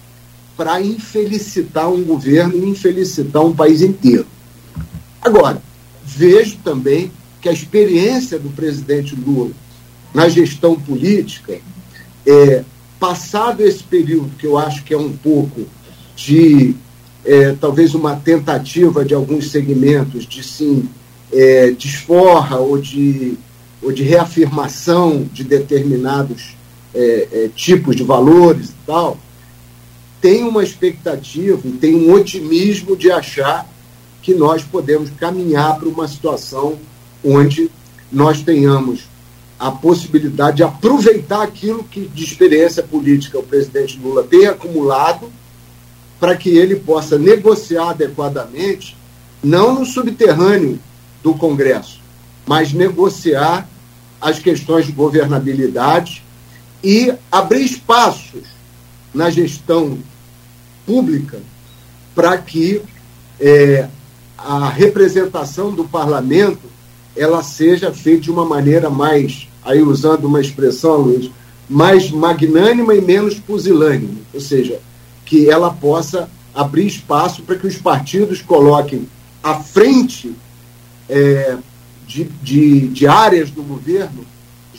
para infelicitar um governo e infelicitar um país inteiro. Agora, vejo também que a experiência do presidente Lula na gestão política, é, passado esse período, que eu acho que é um pouco de é, talvez uma tentativa de alguns segmentos de sim é, desforra ou de, ou de reafirmação de determinados é, é, tipos de valores e tal, tem uma expectativa e tem um otimismo de achar que nós podemos caminhar para uma situação onde nós tenhamos a possibilidade de aproveitar aquilo que de experiência política o presidente Lula tem acumulado para que ele possa negociar adequadamente, não no subterrâneo do Congresso, mas negociar as questões de governabilidade e abrir espaços na gestão pública para que é, a representação do parlamento ela seja feita de uma maneira mais, aí usando uma expressão, Luiz, mais magnânima e menos pusilânime, ou seja, que ela possa abrir espaço para que os partidos coloquem à frente é, de, de, de áreas do governo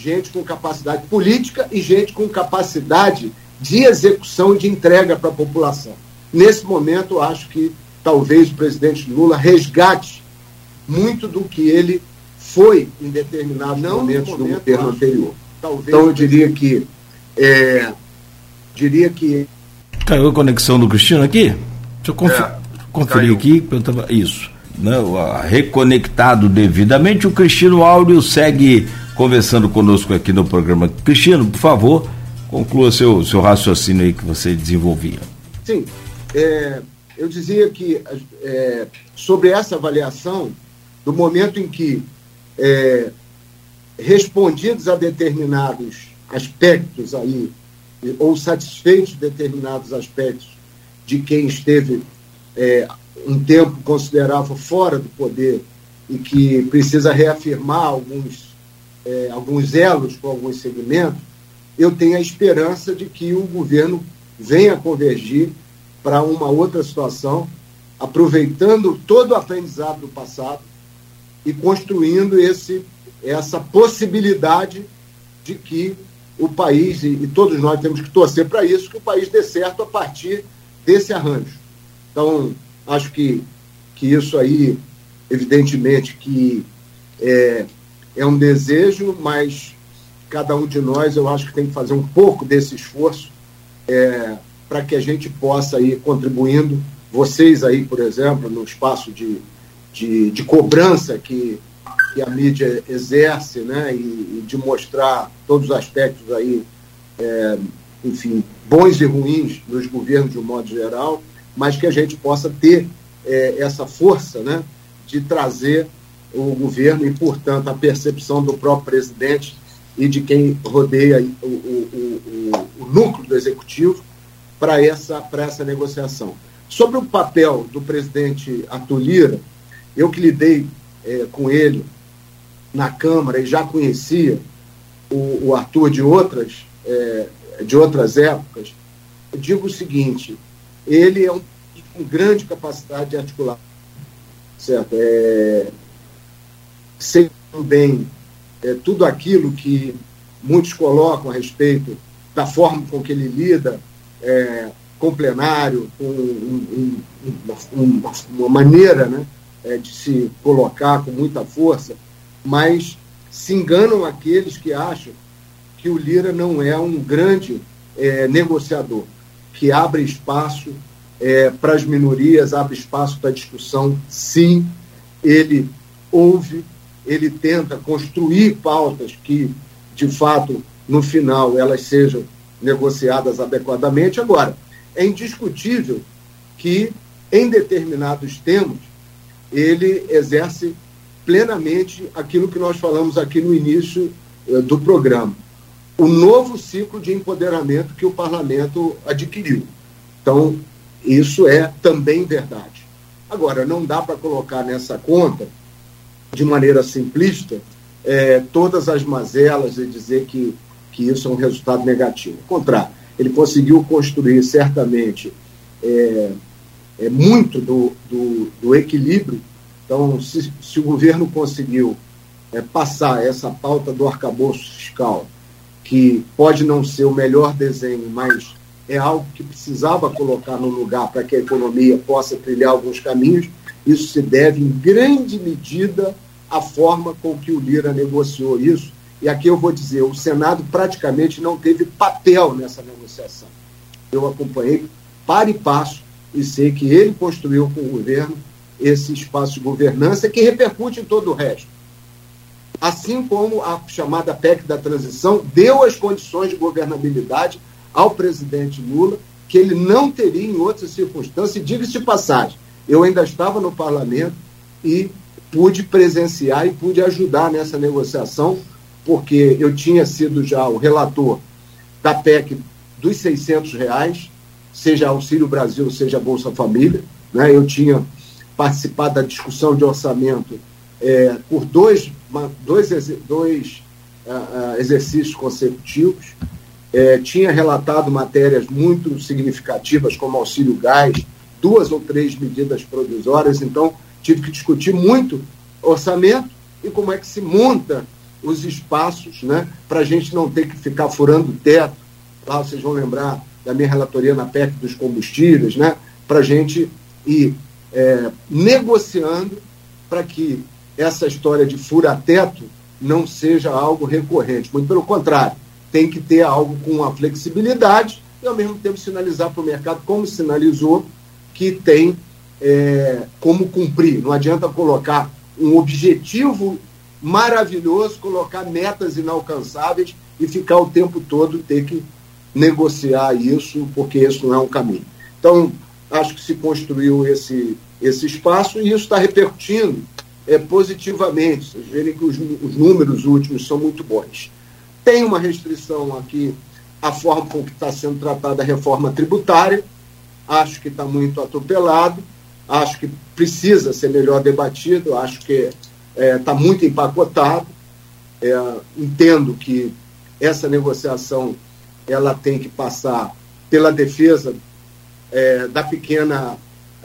gente com capacidade política e gente com capacidade de execução e de entrega para a população. Nesse momento, eu acho que talvez o presidente Lula resgate muito do que ele foi em determinados Não momentos no momento, do governo anterior. Talvez então eu diria que é, diria que caiu a conexão do Cristiano aqui. Deixa eu confer é, conferir caiu. aqui. Eu tava, isso. Né, reconectado devidamente. O Cristiano Áureo segue conversando conosco aqui no programa. Cristiano, por favor, conclua seu, seu raciocínio aí que você desenvolvia. Sim. É, eu dizia que é, sobre essa avaliação, do momento em que é, respondidos a determinados aspectos aí, ou satisfeitos determinados aspectos de quem esteve é, um tempo considerável fora do poder e que precisa reafirmar alguns, é, alguns elos com alguns segmentos, eu tenho a esperança de que o governo venha convergir para uma outra situação, aproveitando todo o aprendizado do passado e construindo esse, essa possibilidade de que o país, e, todos nós temos que torcer para isso, que o país dê certo a partir desse arranjo. Então, acho que, que isso aí, evidentemente, que é, é um desejo, mas cada um de nós, eu acho que tem que fazer um pouco desse esforço é, para que a gente possa ir contribuindo, vocês aí, por exemplo, no espaço de, de, de cobrança que, que a mídia exerce, né, e, e de mostrar todos os aspectos aí, é, enfim, bons e ruins dos governos de um modo geral, mas que a gente possa ter é, essa força, né, de trazer o governo e, portanto, a percepção do próprio presidente e de quem rodeia o, o, o, o núcleo do executivo para essa, essa negociação. Sobre o papel do presidente Arthur Lira, eu que lidei é, com ele na Câmara e já conhecia o, o Arthur de outras, é, de outras épocas, eu digo o seguinte, ele é um com grande capacidade de articular, certo? É, sei bem é, tudo aquilo que muitos colocam a respeito da forma com que ele lida é, com plenário, com um, um, um, uma maneira né, é, de se colocar com muita força, mas se enganam aqueles que acham que o Lira não é um grande é, negociador, que abre espaço é, para as minorias, abre espaço para discussão, sim, ele ouve, ele tenta construir pautas que, de fato, no final, elas sejam negociadas adequadamente. Agora, é indiscutível que, em determinados temas, ele exerce plenamente aquilo que nós falamos aqui no início eh, do programa. O novo ciclo de empoderamento que o parlamento adquiriu. Então, isso é também verdade. Agora, não dá para colocar nessa conta, de maneira simplista, é, todas as mazelas e dizer que, que isso é um resultado negativo. Ao contrário, ele conseguiu construir certamente é, é muito do, do, do, equilíbrio. Então, se, se o governo conseguiu é, passar essa pauta do arcabouço fiscal, que pode não ser o melhor desenho, mas é algo que precisava colocar no lugar para que a economia possa trilhar alguns caminhos, isso se deve, em grande medida, à forma com que o Lira negociou isso. E aqui eu vou dizer: o Senado praticamente não teve papel nessa negociação. Eu acompanhei para e passo e sei que ele construiu com o governo esse espaço de governança que repercute em todo o resto. Assim como a chamada PEC da transição deu as condições de governabilidade ao presidente Lula, que ele não teria em outras circunstâncias, diga-se de passagem, eu ainda estava no parlamento e pude presenciar e pude ajudar nessa negociação, porque eu tinha sido já o relator da PEC dos 600 reais, seja Auxílio Brasil, seja Bolsa Família. Né? Eu tinha participado da discussão de orçamento é, por dois, dois, dois uh, exercícios consecutivos. É, tinha relatado matérias muito significativas, como auxílio gás, duas ou três medidas provisórias, então tive que discutir muito orçamento e como é que se monta os espaços né, para a gente não ter que ficar furando o teto. Lá vocês vão lembrar da minha relatoria na PEC dos combustíveis, né, para a gente ir é, negociando para que essa história de fura-teto não seja algo recorrente. Muito pelo contrário, tem que ter algo com uma flexibilidade e, ao mesmo tempo, sinalizar para o mercado, como sinalizou, que tem é, como cumprir. Não adianta colocar um objetivo maravilhoso, colocar metas inalcançáveis e ficar o tempo todo ter que negociar isso, porque isso não é um caminho. Então, acho que se construiu esse, esse espaço e isso está repercutindo é, positivamente. Vocês verem que os, os números últimos são muito bons. Tem uma restrição aqui a forma com que está sendo tratada a reforma tributária. Acho que está muito atropelado. Acho que precisa ser melhor debatido. Acho que está é, muito empacotado. É, entendo que essa negociação ela tem que passar pela defesa é, da pequena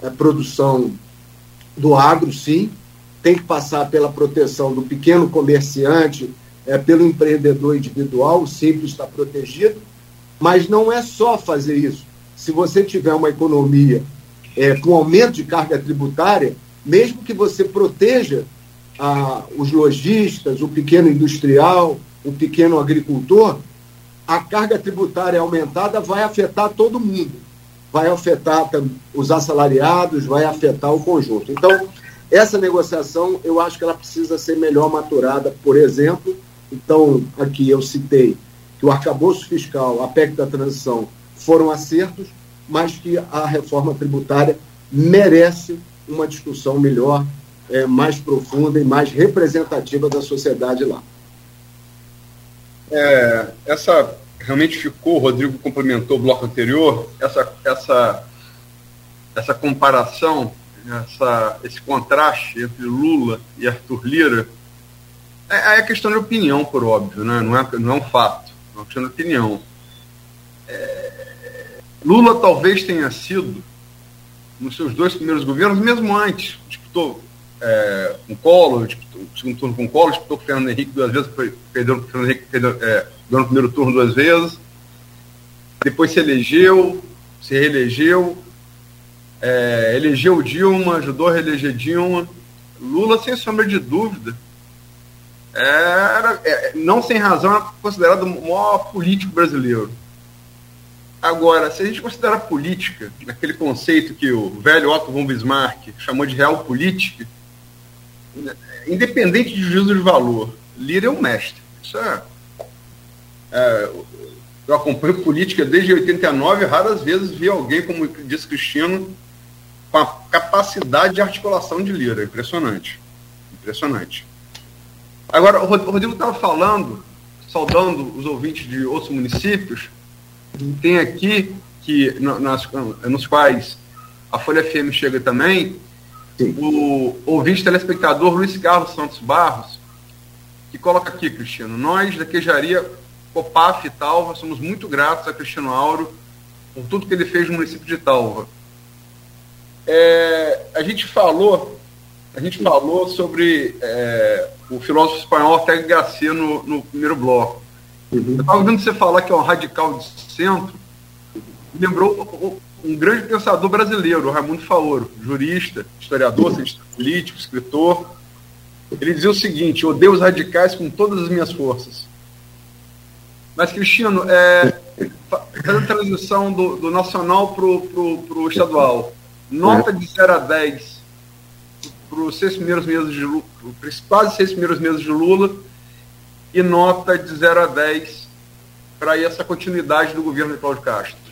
é, produção do agro, sim, tem que passar pela proteção do pequeno comerciante, é, pelo empreendedor individual, o simples está protegido, mas não é só fazer isso. Se você tiver uma economia é, com aumento de carga tributária, mesmo que você proteja ah, os lojistas, o pequeno industrial, o pequeno agricultor, a carga tributária aumentada vai afetar todo mundo. Vai afetar os assalariados, vai afetar o conjunto. Então, essa negociação, eu acho que ela precisa ser melhor maturada, por exemplo. Então, aqui eu citei que o arcabouço fiscal, a PEC da transição, foram acertos, mas que a reforma tributária merece uma discussão melhor, é, mais profunda e mais representativa da sociedade lá. É, essa realmente ficou, o Rodrigo complementou o bloco anterior, essa, essa, essa comparação essa, esse contraste entre Lula e Arthur Lira, é, é questão de opinião, por óbvio, né? não, é, não é um fato, é uma questão de opinião. É, Lula talvez tenha sido, nos seus dois primeiros governos, mesmo antes, disputou é, com Collor, disputou segundo turno com Collor, disputou com o Fernando Henrique duas vezes, foi, perdeu Fernando Henrique perdeu, é, no primeiro turno duas vezes, depois se elegeu, se reelegeu, é, elegeu Dilma, ajudou a reeleger Dilma. Lula, sem sombra de dúvida, era, é, não sem razão, é considerado o maior político brasileiro. Agora, se a gente considera política, naquele conceito que o velho Otto von Bismarck chamou de real política, independente de juízo de valor, Lira é um mestre. Isso é, é, eu acompanho política desde 89, raras vezes vi alguém, como disse Cristino, com a capacidade de articulação de Lira. Impressionante. Impressionante. Agora, o Rodrigo estava falando, saudando os ouvintes de outros municípios, tem aqui que nas, nos quais a Folha FM chega também, Sim. o ouvinte telespectador Luiz Carlos Santos Barros, que coloca aqui, Cristiano, nós da Queijaria, Copaf e Talva, somos muito gratos a Cristiano Auro por tudo que ele fez no município de Talva. É, a gente falou, a gente falou sobre é, o filósofo espanhol Ortega Gasset no, no primeiro bloco. Uhum. Eu estava ouvindo você falar que é um radical de centro, lembrou um grande pensador brasileiro, Raimundo Faoro, jurista, historiador, cientista político, escritor. Ele dizia o seguinte: odeio os radicais com todas as minhas forças. Mas, Cristiano, é, fazendo a transição do, do nacional para o estadual, nota de 0 a 10 para os seis primeiros meses de Lula, quase seis primeiros meses de Lula, e nota de 0 a 10 para essa continuidade do governo de Cláudio Castro.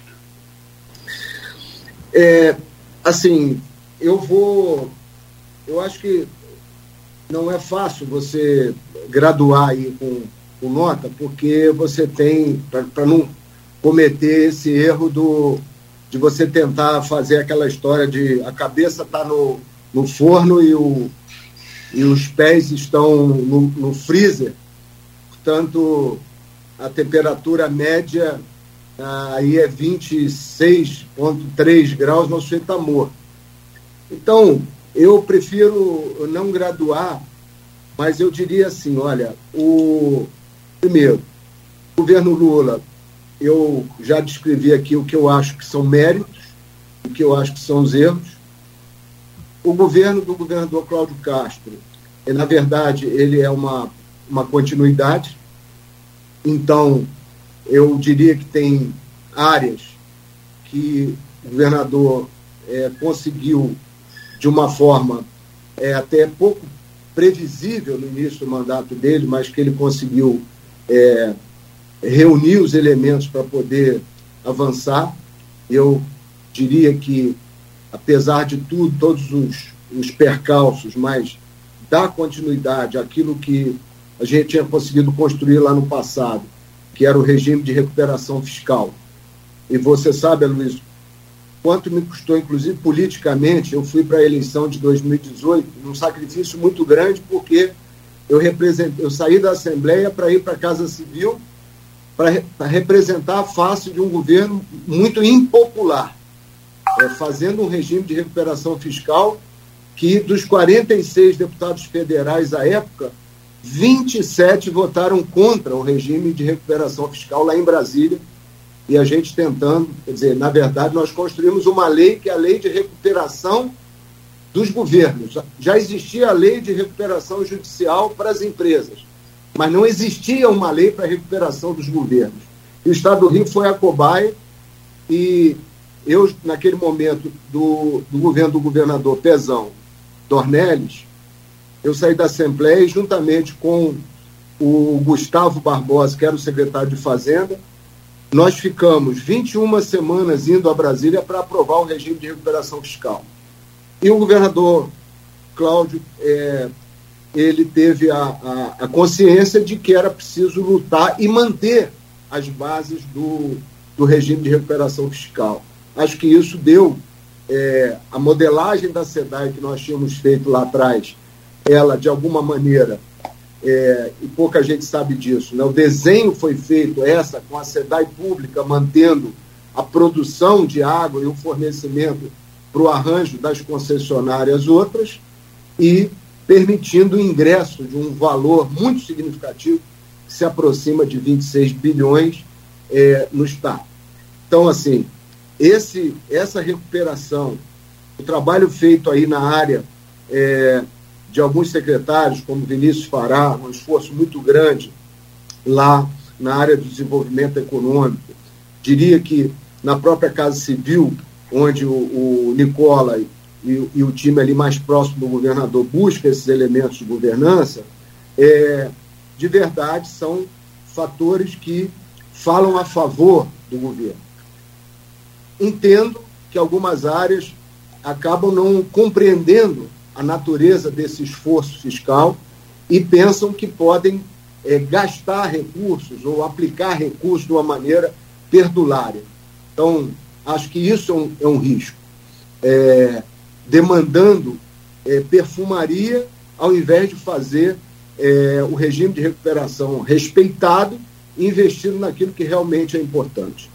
É, assim, eu vou. Eu acho que não é fácil você graduar aí com, com nota, porque você tem, para não cometer esse erro do, de você tentar fazer aquela história de a cabeça está no, no forno e, o, e os pés estão no, no freezer. Portanto, a temperatura média aí é 26,3 graus, nosso sujeito está morto. Então, eu prefiro não graduar, mas eu diria assim, olha, o primeiro, o governo Lula, eu já descrevi aqui o que eu acho que são méritos, o que eu acho que são os erros. O governo do governador Cláudio Castro, na verdade, ele é uma, uma continuidade. Então, eu diria que tem áreas que o governador é, conseguiu, de uma forma é, até pouco previsível no início do mandato dele, mas que ele conseguiu é, reunir os elementos para poder avançar. Eu diria que, apesar de tudo, todos os, os percalços, mas dá continuidade àquilo que a gente tinha conseguido construir lá no passado que era o regime de recuperação fiscal. E você sabe, Luiz, quanto me custou, inclusive politicamente, eu fui para a eleição de 2018 num sacrifício muito grande, porque eu, eu saí da Assembleia para ir para a Casa Civil para representar a face de um governo muito impopular, é, fazendo um regime de recuperação fiscal que, dos 46 deputados federais à época, 27 votaram contra o regime de recuperação fiscal lá em Brasília, e a gente tentando, quer dizer, na verdade, nós construímos uma lei que é a lei de recuperação dos governos. Já existia a lei de recuperação judicial para as empresas, mas não existia uma lei para a recuperação dos governos. E o Estado do Rio foi a cobaia, e eu, naquele momento do, do governo do governador Pezão Dornelles, eu saí da Assembleia juntamente com o Gustavo Barbosa, que era o secretário de Fazenda. Nós ficamos 21 semanas indo a Brasília para aprovar o regime de recuperação fiscal. E o governador Cláudio, é, ele teve a, a, a, consciência de que era preciso lutar e manter as bases do, do regime de recuperação fiscal. Acho que isso deu é, a modelagem da SEDAI que nós tínhamos feito lá atrás ela, de alguma maneira, é, e pouca gente sabe disso, né? o desenho foi feito, essa, com a SEDAI pública, mantendo a produção de água e o fornecimento para o arranjo das concessionárias outras e permitindo o ingresso de um valor muito significativo, que se aproxima de 26 bilhões é, no Estado. Então, assim, esse, essa recuperação, o trabalho feito aí na área é, de alguns secretários, como Vinícius Fará, um esforço muito grande lá na área do desenvolvimento econômico. Diria que na própria Casa Civil, onde o, o Nicola e, e, o time ali mais próximo do governador busca esses elementos de governança, é, de verdade são fatores que falam a favor do governo. Entendo que algumas áreas acabam não compreendendo a natureza desse esforço fiscal e pensam que podem é, gastar recursos ou aplicar recursos de uma maneira perdulária. Então, acho que isso é um, é um risco. É, demandando é, perfumaria ao invés de fazer é, o regime de recuperação respeitado e investindo naquilo que realmente é importante.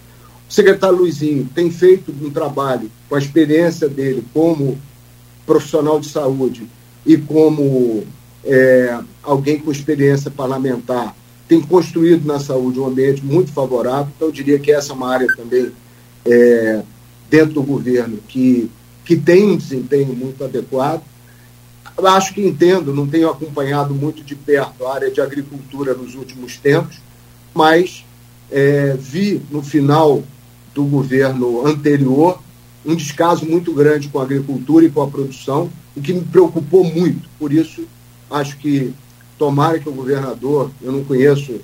O secretário Luizinho tem feito um trabalho com a experiência dele como profissional de saúde e como é, alguém com experiência parlamentar, tem construído na saúde um ambiente muito favorável. Então, eu diria que essa é uma área também é, dentro do governo que, que tem um desempenho muito adequado. Acho que entendo, não tenho acompanhado muito de perto a área de agricultura nos últimos tempos, mas é, vi no final do governo anterior um descaso muito grande com a agricultura e com a produção, o que me preocupou muito. Por isso, acho que tomara que o governador, eu não conheço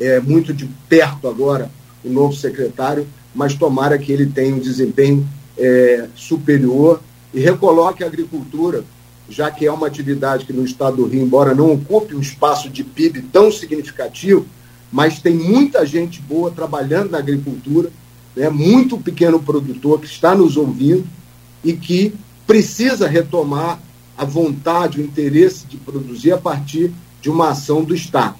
é, muito de perto agora o novo secretário, mas tomara que ele tenha um desempenho é, superior e recoloque a agricultura, já que é uma atividade que no estado do Rio, embora não ocupe um espaço de PIB tão significativo, mas tem muita gente boa trabalhando na agricultura, né, muito pequeno produtor que está nos ouvindo e que precisa retomar a vontade, o interesse de produzir a partir de uma ação do Estado.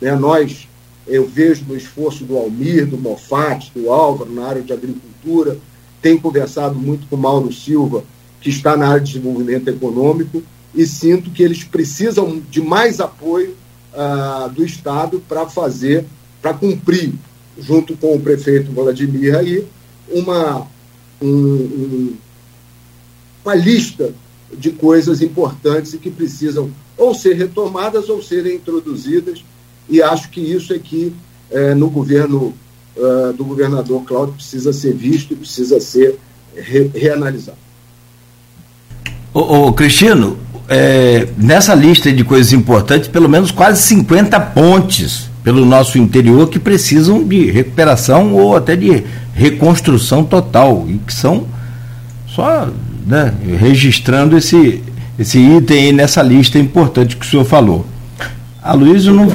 Né, nós, eu vejo no esforço do Almir, do Mofat, do Álvaro na área de agricultura, tenho conversado muito com o Mauro Silva, que está na área de desenvolvimento econômico, e sinto que eles precisam de mais apoio uh, do Estado para fazer, para cumprir, junto com o prefeito Vladimir aí, uma, um, um, uma lista de coisas importantes e que precisam ou ser retomadas ou serem introduzidas, e acho que isso é que é, no governo uh, do governador Cláudio precisa ser visto e precisa ser re reanalisado. Ô, ô Cristino, é, nessa lista de coisas importantes, pelo menos quase 50 pontes pelo nosso interior que precisam de recuperação ou até de reconstrução total e que são só né, registrando esse, esse item aí nessa lista importante que o senhor falou. A Luísa não,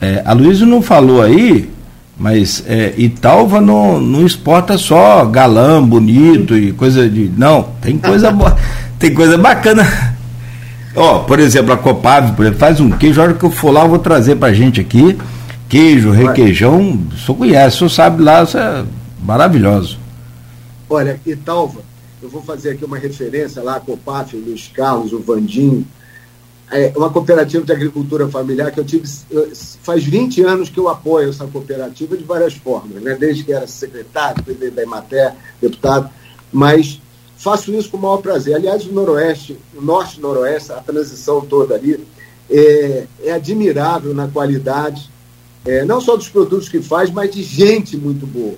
é, a Luísa não falou aí, mas é, Italva não, não exporta só galã, bonito e coisa de. Não, tem coisa boa, tem coisa bacana Ó, por exemplo, a Copave, por exemplo, faz um queijo, a hora que eu for lá eu vou trazer pra gente aqui, queijo, requeijão, o senhor conhece, o senhor sabe lá, isso é maravilhoso. Olha, Italva, eu vou fazer aqui uma referência lá, a Copaf, o Luiz Carlos, o Vandinho, é uma cooperativa de agricultura familiar que eu tive, faz 20 anos que eu apoio essa cooperativa de várias formas, né? desde que era secretário, presidente da Imater, deputado, mas faço isso com o maior prazer. Aliás, o Noroeste, o Norte Noroeste, a transição toda ali, é, é admirável na qualidade, é, não só dos produtos que faz, mas de gente muito boa.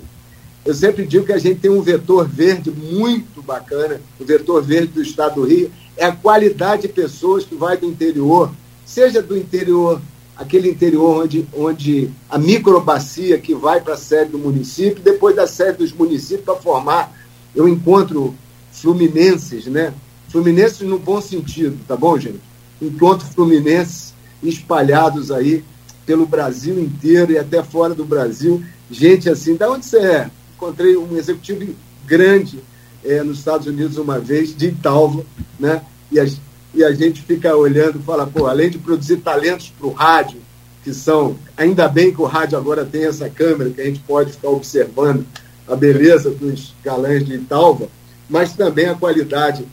Eu sempre digo que a gente tem um vetor verde muito bacana, o vetor verde do estado do Rio, é a qualidade de pessoas que vai do interior, seja do interior, aquele interior onde, onde a microbacia que vai para a sede do município, depois da sede dos municípios para formar. Eu encontro fluminenses, né? Fluminenses no bom sentido, tá bom, gente? Encontro fluminenses espalhados aí pelo Brasil inteiro e até fora do Brasil. Gente assim, da onde você é? Encontrei um executivo grande é, nos Estados Unidos uma vez, de Italva, né? E a, e a gente fica olhando e fala, pô, além de produzir talentos para o rádio, que são, ainda bem que o rádio agora tem essa câmera que a gente pode ficar observando a beleza dos galãs de Italva, mas também a qualidade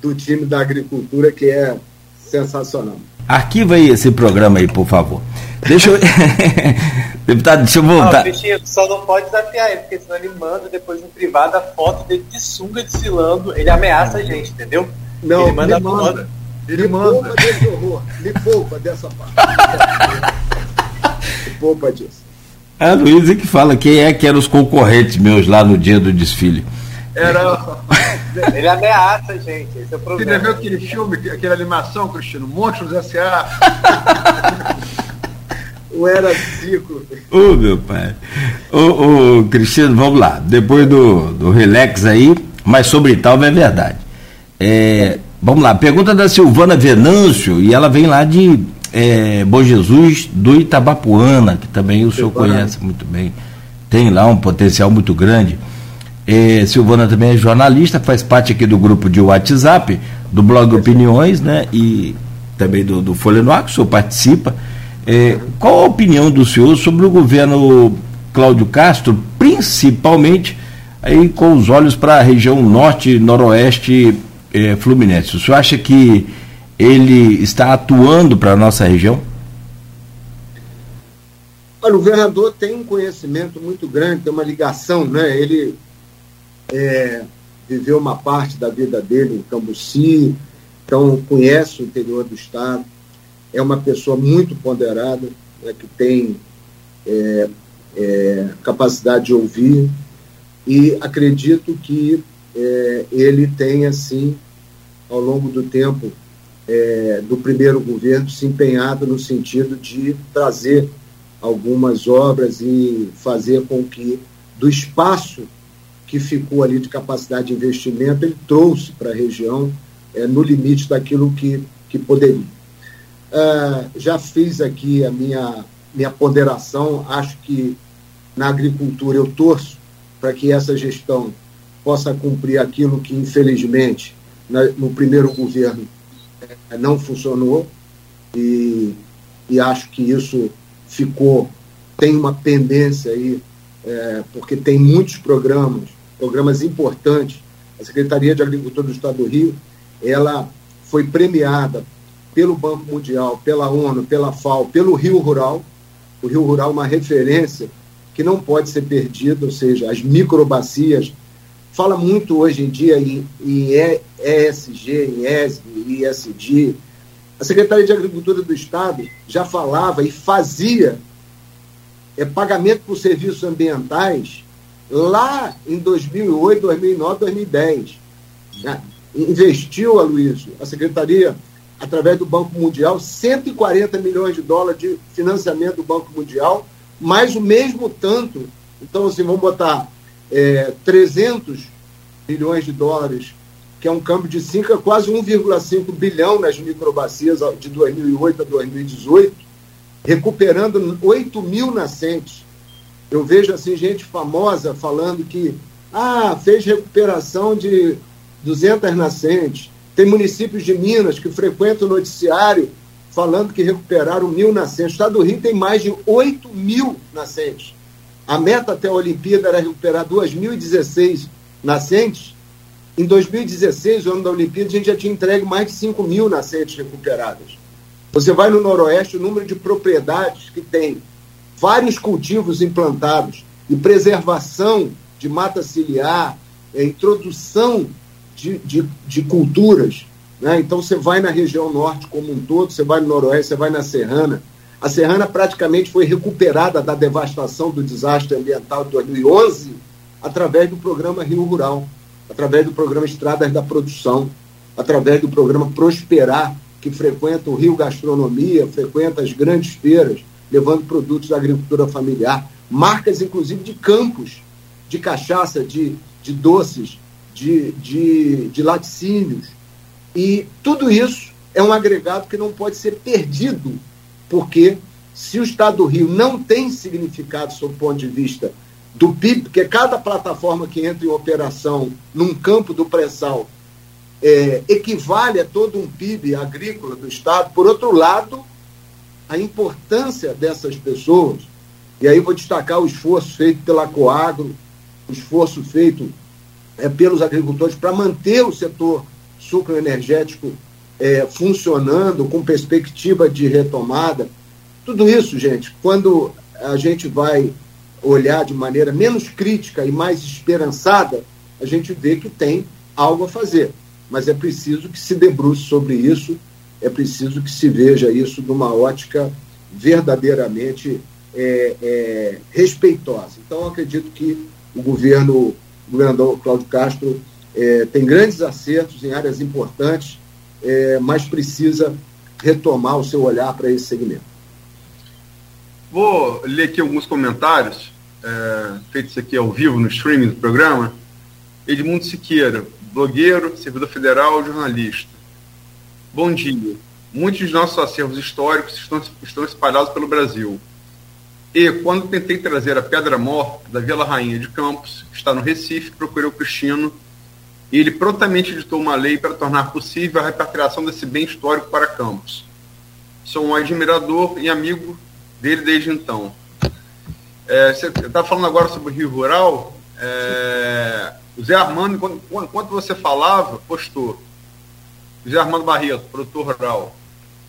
do time da agricultura, que é sensacional. Arquiva aí esse programa aí, por favor. Deixa eu. Deputado, deixa eu voltar. Não, só não pode desafiar ele, porque senão ele manda depois no privado a foto dele de sunga desfilando. Ele ameaça a gente, entendeu? Não, ele manda. Ele manda. Ele me manda. poupa desse horror. Me poupa dessa parte. me poupa disso. É a Luísa que fala quem é que eram os concorrentes meus lá no dia do desfile. Era. Ele ameaça, gente. Esse é o problema. Você viu aquele filme, aquela animação, Cristiano? Monstros S.A. o Era Ciclo. Ô, oh, meu pai. Ô, oh, oh, Cristiano, vamos lá. Depois do, do relax aí, mas sobre tal é verdade. É, vamos lá. Pergunta da Silvana Venâncio, e ela vem lá de é, Bom Jesus do Itabapuana, que também o senhor conhece muito bem. Tem lá um potencial muito grande. É, Silvana também é jornalista, faz parte aqui do grupo de WhatsApp do blog Opiniões, né? E também do, do Folha no Ar, que o senhor participa. É, qual a opinião do senhor sobre o governo Cláudio Castro, principalmente aí com os olhos para a região norte, noroeste é, fluminense? O senhor acha que ele está atuando para a nossa região? Olha, o governador tem um conhecimento muito grande, tem uma ligação, né? Ele é, viveu uma parte da vida dele em Cambuci, então conhece o interior do estado, é uma pessoa muito ponderada, né, que tem é, é, capacidade de ouvir, e acredito que é, ele tenha, assim, ao longo do tempo é, do primeiro governo, se empenhado no sentido de trazer algumas obras e fazer com que, do espaço que ficou ali de capacidade de investimento, ele trouxe para a região é, no limite daquilo que, que poderia. Uh, já fiz aqui a minha, minha ponderação, acho que na agricultura eu torço para que essa gestão possa cumprir aquilo que, infelizmente, na, no primeiro governo é, não funcionou, e, e acho que isso ficou, tem uma pendência aí, é, porque tem muitos programas, programas importantes. A Secretaria de Agricultura do Estado do Rio, ela foi premiada pelo Banco Mundial, pela ONU, pela FAO, pelo Rio Rural. O Rio Rural é uma referência que não pode ser perdida, ou seja, as microbacias. Fala muito hoje em dia em, em ESG, em ESG, ESG, a Secretaria de Agricultura do Estado já falava e fazia é, pagamento por serviços ambientais lá em 2008, 2009, 2010. Né? Investiu, Aloysio, a Secretaria, através do Banco Mundial, 140 milhões de dólares de financiamento do Banco Mundial, mais o mesmo tanto. Então, assim, vamos botar é, 300 milhões de dólares que é um câmbio de 5 quase 1,5 bilhão nas microbacias de 2008 a 2018, recuperando 8 mil nascentes. Eu vejo assim gente famosa falando que ah, fez recuperação de 200 nascentes. Tem municípios de Minas que frequentam o noticiário falando que recuperaram mil nascentes. O estado do Rio tem mais de 8 mil nascentes. A meta até a Olimpíada era recuperar 2.016 nascentes em 2016, o ano da Olimpíada, a gente já tinha entregue mais de 5 mil nascentes recuperadas. Você vai no Noroeste, o número de propriedades que tem vários cultivos implantados e preservação de mata ciliar, é, introdução de, de, de culturas. Né? Então, você vai na região norte como um todo, você vai no Noroeste, você vai na Serrana. A Serrana praticamente foi recuperada da devastação do desastre ambiental de 2011 através do programa Rio Rural através do programa Estradas da Produção, através do programa Prosperar, que frequenta o Rio Gastronomia, frequenta as grandes feiras, levando produtos da agricultura familiar, marcas inclusive de campos, de cachaça, de, de doces, de, de, de laticínios. E tudo isso é um agregado que não pode ser perdido, porque se o Estado do Rio não tem significado sob o ponto de vista do PIB, porque cada plataforma que entra em operação num campo do pré-sal é, equivale a todo um PIB agrícola do Estado. Por outro lado, a importância dessas pessoas, e aí vou destacar o esforço feito pela Coagro, o esforço feito é, pelos agricultores para manter o setor sucroenergético é, funcionando com perspectiva de retomada. Tudo isso, gente, quando a gente vai olhar de maneira menos crítica e mais esperançada, a gente vê que tem algo a fazer. Mas é preciso que se debruce sobre isso, é preciso que se veja isso numa ótica verdadeiramente é, é, respeitosa. Então, acredito que o governo, o governador Cláudio Castro, é, tem grandes acertos em áreas importantes, é, mas precisa retomar o seu olhar para esse segmento. Vou ler aqui alguns comentários, é, feitos aqui ao vivo no streaming do programa. Edmundo Siqueira, blogueiro, servidor federal, jornalista. Bom dia. Muitos de nossos acervos históricos estão, estão espalhados pelo Brasil. E, quando tentei trazer a Pedra Mor da Vila Rainha de Campos, que está no Recife, procurei o Cristino e ele prontamente editou uma lei para tornar possível a repatriação desse bem histórico para Campos. Sou um admirador e amigo dele desde então. É, você está falando agora sobre o Rio Rural. É, o Zé Armando, enquanto, enquanto você falava, postou. José Armando Barreto, produtor rural.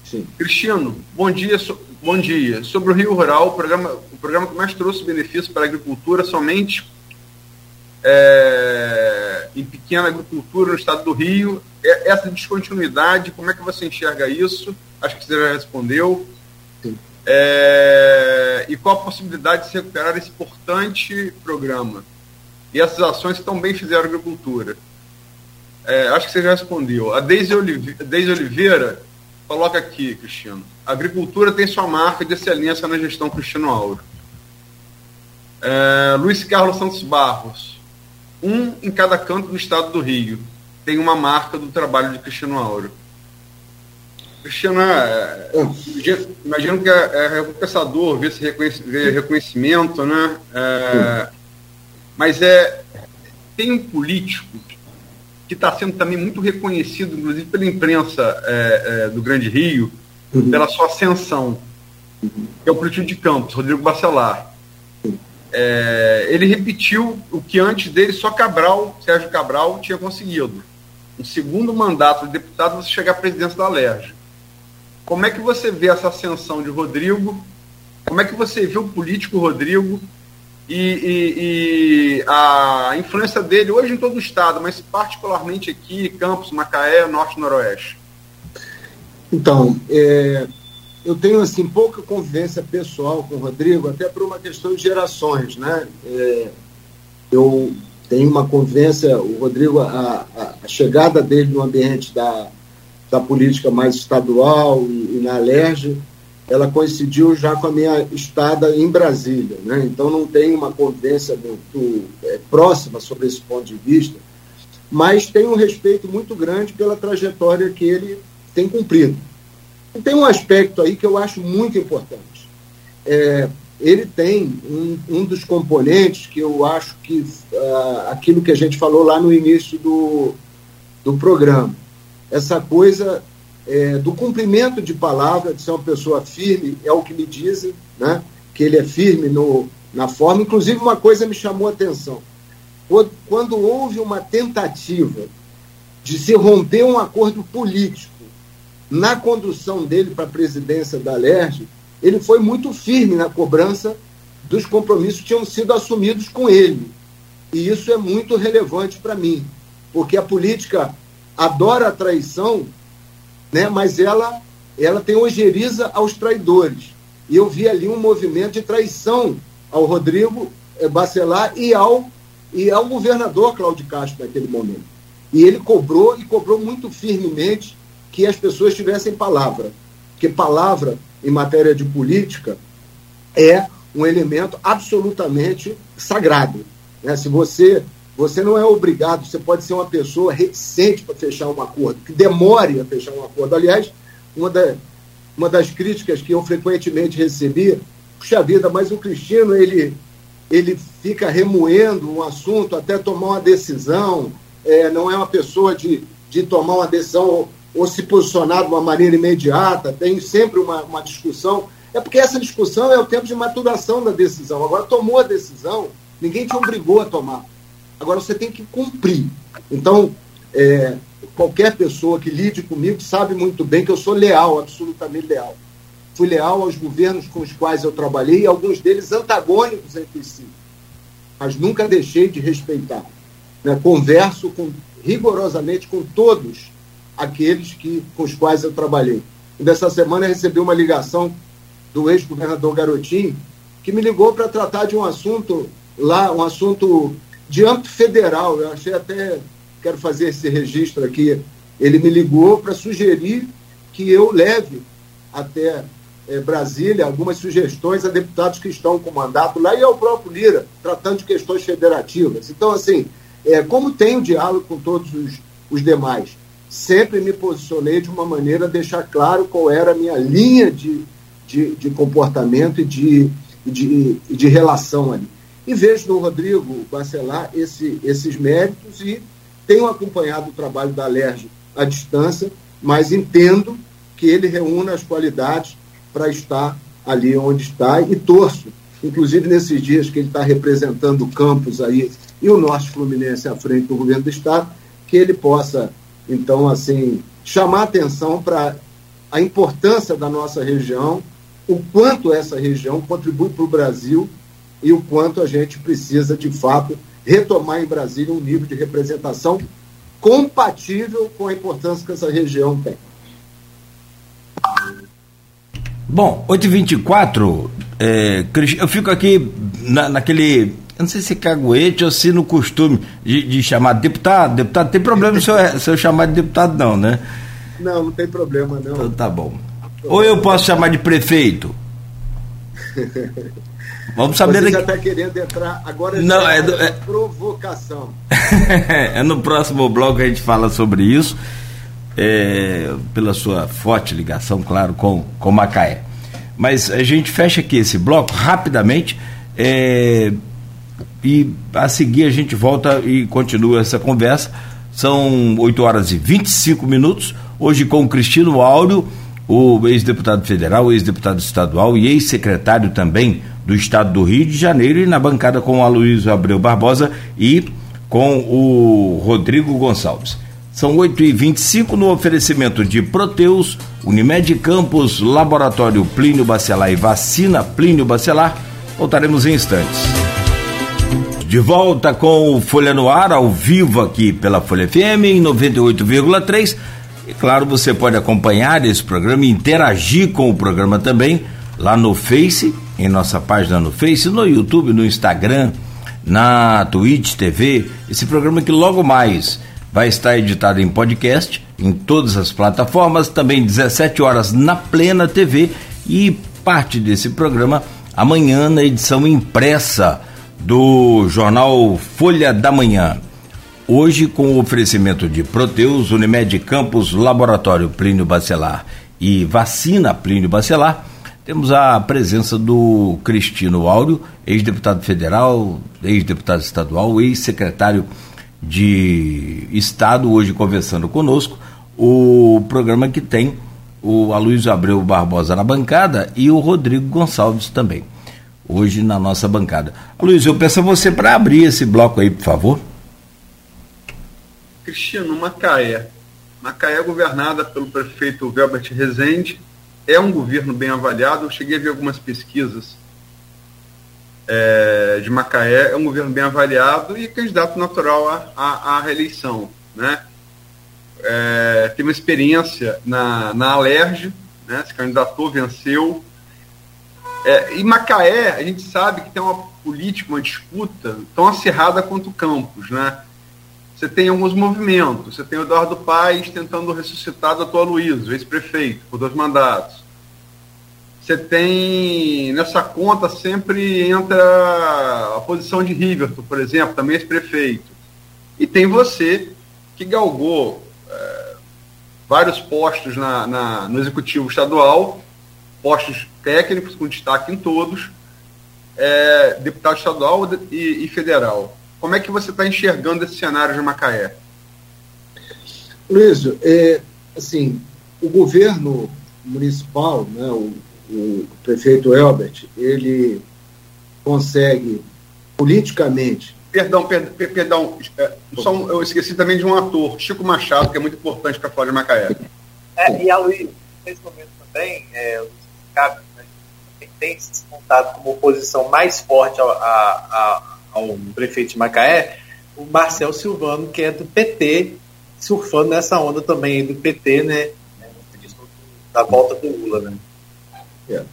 Sim. Cristiano, bom dia, so, bom dia. Sobre o Rio Rural, o programa, o programa que mais trouxe benefícios para a agricultura somente é, em pequena agricultura no estado do Rio. É, essa descontinuidade, como é que você enxerga isso? Acho que você já respondeu. É, e qual a possibilidade de se recuperar esse importante programa? E essas ações que tão bem fizeram a agricultura. É, acho que você já respondeu. A Deise Oliveira, Deise Oliveira coloca aqui, Cristiano. A agricultura tem sua marca de excelência na gestão Cristiano Auro. É, Luiz Carlos Santos Barros. Um em cada canto do estado do Rio tem uma marca do trabalho de Cristiano Auro. Cristiano, é, imagino que é, é recompensador ver esse reconhecimento, né? É, mas é, tem um político que está sendo também muito reconhecido, inclusive pela imprensa é, é, do Grande Rio, uhum. pela sua ascensão, uhum. que é o político de Campos, Rodrigo Bacelar. É, ele repetiu o que antes dele só Cabral, Sérgio Cabral, tinha conseguido. Um segundo mandato de deputado, você chegar à presidência da LERJ. Como é que você vê essa ascensão de Rodrigo? Como é que você vê o político Rodrigo e, e, e, a influência dele hoje em todo o estado, mas particularmente aqui, Campos, Macaé, Norte Noroeste? Então, é, eu tenho assim pouca convivência pessoal com o Rodrigo, até por uma questão de gerações, né? É, eu tenho uma convivência, o Rodrigo, a, a, a, chegada dele no ambiente da, da política mais estadual e, e na Alerj, ela coincidiu já com a minha estada em Brasília, né? então não tem uma convivência muito é, próxima sobre esse ponto de vista, mas tenho um respeito muito grande pela trajetória que ele tem cumprido. E tem um aspecto aí que eu acho muito importante. É, ele tem um, um, dos componentes que eu acho que uh, aquilo que a gente falou lá no início do, do programa, essa coisa é, do cumprimento de palavra, de ser uma pessoa firme, é o que me dizem, né? que ele é firme no, na forma. Inclusive, uma coisa me chamou a atenção. Quando, quando houve uma tentativa de se romper um acordo político na condução dele para a presidência da LERJ, ele foi muito firme na cobrança dos compromissos que tinham sido assumidos com ele. E isso é muito relevante para mim, porque a política adora a traição né? mas ela, ela tem ojeriza aos traidores. E eu vi ali um movimento de traição ao Rodrigo eh, Bacelar e ao, e ao governador Cláudio Castro naquele momento. E ele cobrou, e cobrou muito firmemente, que as pessoas tivessem palavra. Porque palavra, em matéria de política, é um elemento absolutamente sagrado. Né? Se você você não é obrigado, você pode ser uma pessoa reticente para fechar um acordo, que demore a fechar um acordo. Aliás, uma, da, uma das críticas que eu frequentemente recebi, puxa vida, mas o Cristino, ele, ele fica remoendo um assunto até tomar uma decisão, é, não é uma pessoa de, de tomar uma decisão ou, ou se posicionar de uma maneira imediata, tem sempre uma, uma discussão. É porque essa discussão é o tempo de maturação da decisão. Agora, tomou a decisão, ninguém te obrigou a tomar. Agora você tem que cumprir. Então, é, qualquer pessoa que lide comigo sabe muito bem que eu sou leal, absolutamente leal. Fui leal aos governos com os quais eu trabalhei, alguns deles antagônicos entre si, mas nunca deixei de respeitar. Né? Converso com, rigorosamente com todos aqueles que, com os quais eu trabalhei. E dessa semana recebi uma ligação do ex-governador Garotinho, que me ligou para tratar de um assunto lá, um assunto de âmbito federal. Eu achei até, quero fazer esse registro aqui, ele me ligou para sugerir que eu leve até é, Brasília algumas sugestões a deputados que estão com mandato lá e ao próprio Lira, tratando de questões federativas. Então, assim, é, como tenho diálogo com todos os, os demais, sempre me posicionei de uma maneira a deixar claro qual era a minha linha de, de, de comportamento e de, de, de relação ali. E vejo no Rodrigo Bacelar esse, esses méritos e tenho acompanhado o trabalho da Alerj à distância, mas entendo que ele reúna as qualidades para estar ali onde está e torço, inclusive nesses dias que ele está representando o campus aí e o Norte Fluminense à frente do governo do Estado, que ele possa, então, assim, chamar atenção para a importância da nossa região, o quanto essa região contribui para o Brasil e o quanto a gente precisa, de fato, retomar em Brasília um nível de representação compatível com a importância que essa região tem. Bom, 8h24, é, eu fico aqui na, naquele. Eu não sei se é caguete ou se no costume de, de chamar deputado. Deputado, tem problema se eu, se eu chamar de deputado, não, né? Não, não tem problema, não. Então tá bom. Ou eu posso chamar de prefeito? Vamos saber Você já está querendo entrar. Agora não, é, do, é provocação. é no próximo bloco a gente fala sobre isso. É, pela sua forte ligação, claro, com, com Macaé. Mas a gente fecha aqui esse bloco rapidamente é, e a seguir a gente volta e continua essa conversa. São 8 horas e 25 minutos. Hoje com o Cristino Áureo, o ex-deputado federal, ex-deputado estadual e ex-secretário também do estado do Rio de Janeiro, e na bancada com o Aloysio Abreu Barbosa e com o Rodrigo Gonçalves. São 8h25 no oferecimento de Proteus, Unimed Campos, Laboratório Plínio Bacelar e Vacina Plínio Bacelar. Voltaremos em instantes. De volta com o Folha no Ar, ao vivo aqui pela Folha FM em 98,3. E claro, você pode acompanhar esse programa e interagir com o programa também lá no Face, em nossa página no Face, no YouTube, no Instagram, na Twitch TV. Esse programa que logo mais vai estar editado em podcast em todas as plataformas, também 17 horas na Plena TV e parte desse programa amanhã na edição impressa do jornal Folha da Manhã. Hoje com o oferecimento de Proteus, Unimed Campos, Laboratório Plínio Bacelar e Vacina Plínio Bacelar, temos a presença do Cristino Áureo, ex-deputado federal, ex-deputado estadual, ex-secretário de Estado, hoje conversando conosco, o programa que tem o Aloysio Abreu Barbosa na bancada e o Rodrigo Gonçalves também, hoje na nossa bancada. Aloysio, eu peço a você para abrir esse bloco aí, por favor. Cristiano, Macaé. Macaé é governada pelo prefeito Velbert Rezende, é um governo bem avaliado, eu cheguei a ver algumas pesquisas é, de Macaé é um governo bem avaliado e candidato natural à, reeleição. Né? É, tem uma experiência na, na Alerj, né? se candidatou, venceu. É, e Macaé, a gente sabe que tem uma política, uma disputa tão acirrada quanto Campos. Né? Você tem alguns movimentos. Você tem o Eduardo Paes tentando ressuscitar o atual Luiz, ex-prefeito, por dois mandatos você tem nessa conta sempre entra a posição de Riverton, por exemplo, também ex-prefeito. E tem você que galgou é, vários postos na, na, no executivo estadual, postos técnicos com destaque em todos, é, deputado estadual e, e, federal. Como é que você está enxergando esse cenário de Macaé? Luiz, é, assim, o governo municipal, né, o o prefeito Elbert, ele consegue politicamente. Perdão, per, perdão, é, só um, eu esqueci também de um ator, Chico Machado, que é muito importante para a de Macaé. É, e a Luiz, nesse momento também, é, o Cabe né, tem se montado como oposição mais forte ao, a, a, ao prefeito de Macaé, o Marcel Silvano, que é do PT, surfando nessa onda também do PT, né? Da volta do Lula, né? É.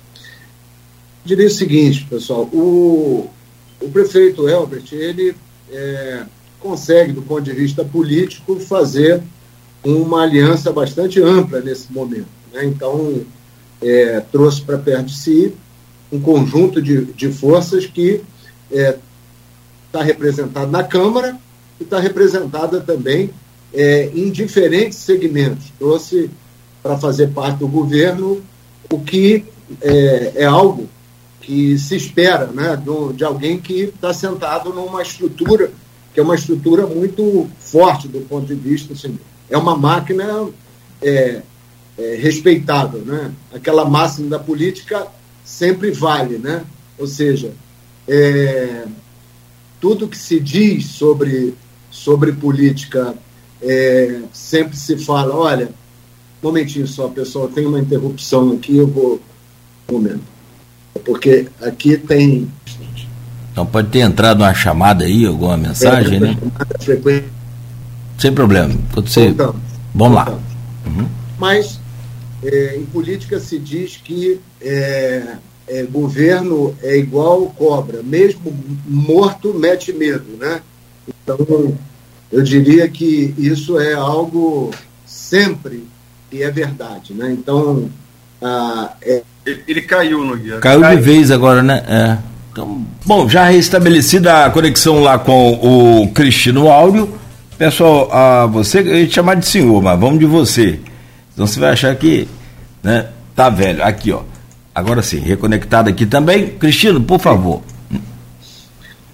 Diria o seguinte, pessoal, o, o prefeito Elbert, ele é, consegue, do ponto de vista político, fazer uma aliança bastante ampla nesse momento. Né? Então, é, trouxe para perto de si um conjunto de, de forças que está é, representado na Câmara e está representada também é, em diferentes segmentos. Trouxe para fazer parte do governo o que é, é algo que se espera né, de, de alguém que está sentado numa estrutura que é uma estrutura muito forte do ponto de vista, assim, é uma máquina é, é, respeitável, né? Aquela máxima da política sempre vale, né? Ou seja, é, tudo que se diz sobre, sobre política é, sempre se fala, olha, um momentinho só, pessoal, tem uma interrupção aqui, eu vou. Momento. Porque aqui tem. Então pode ter entrado uma chamada aí, alguma mensagem, é, né? Sem problema. Quando você... Vamos lá. Uhum. Mas é, em política se diz que é, é, governo é igual cobra, mesmo morto mete medo, né? Então, eu diria que isso é algo sempre e é verdade, né? Então, ah, é... ele, ele, caiu no guia. Caiu, caiu de vez agora, né? É. Então, bom, já restabelecida a conexão lá com o Cristino Áudio, pessoal, a você, eu ia te chamar de senhor, mas vamos de você. Então você vai achar que, né, tá velho. Aqui, ó. Agora sim, reconectado aqui também. Cristino, por favor.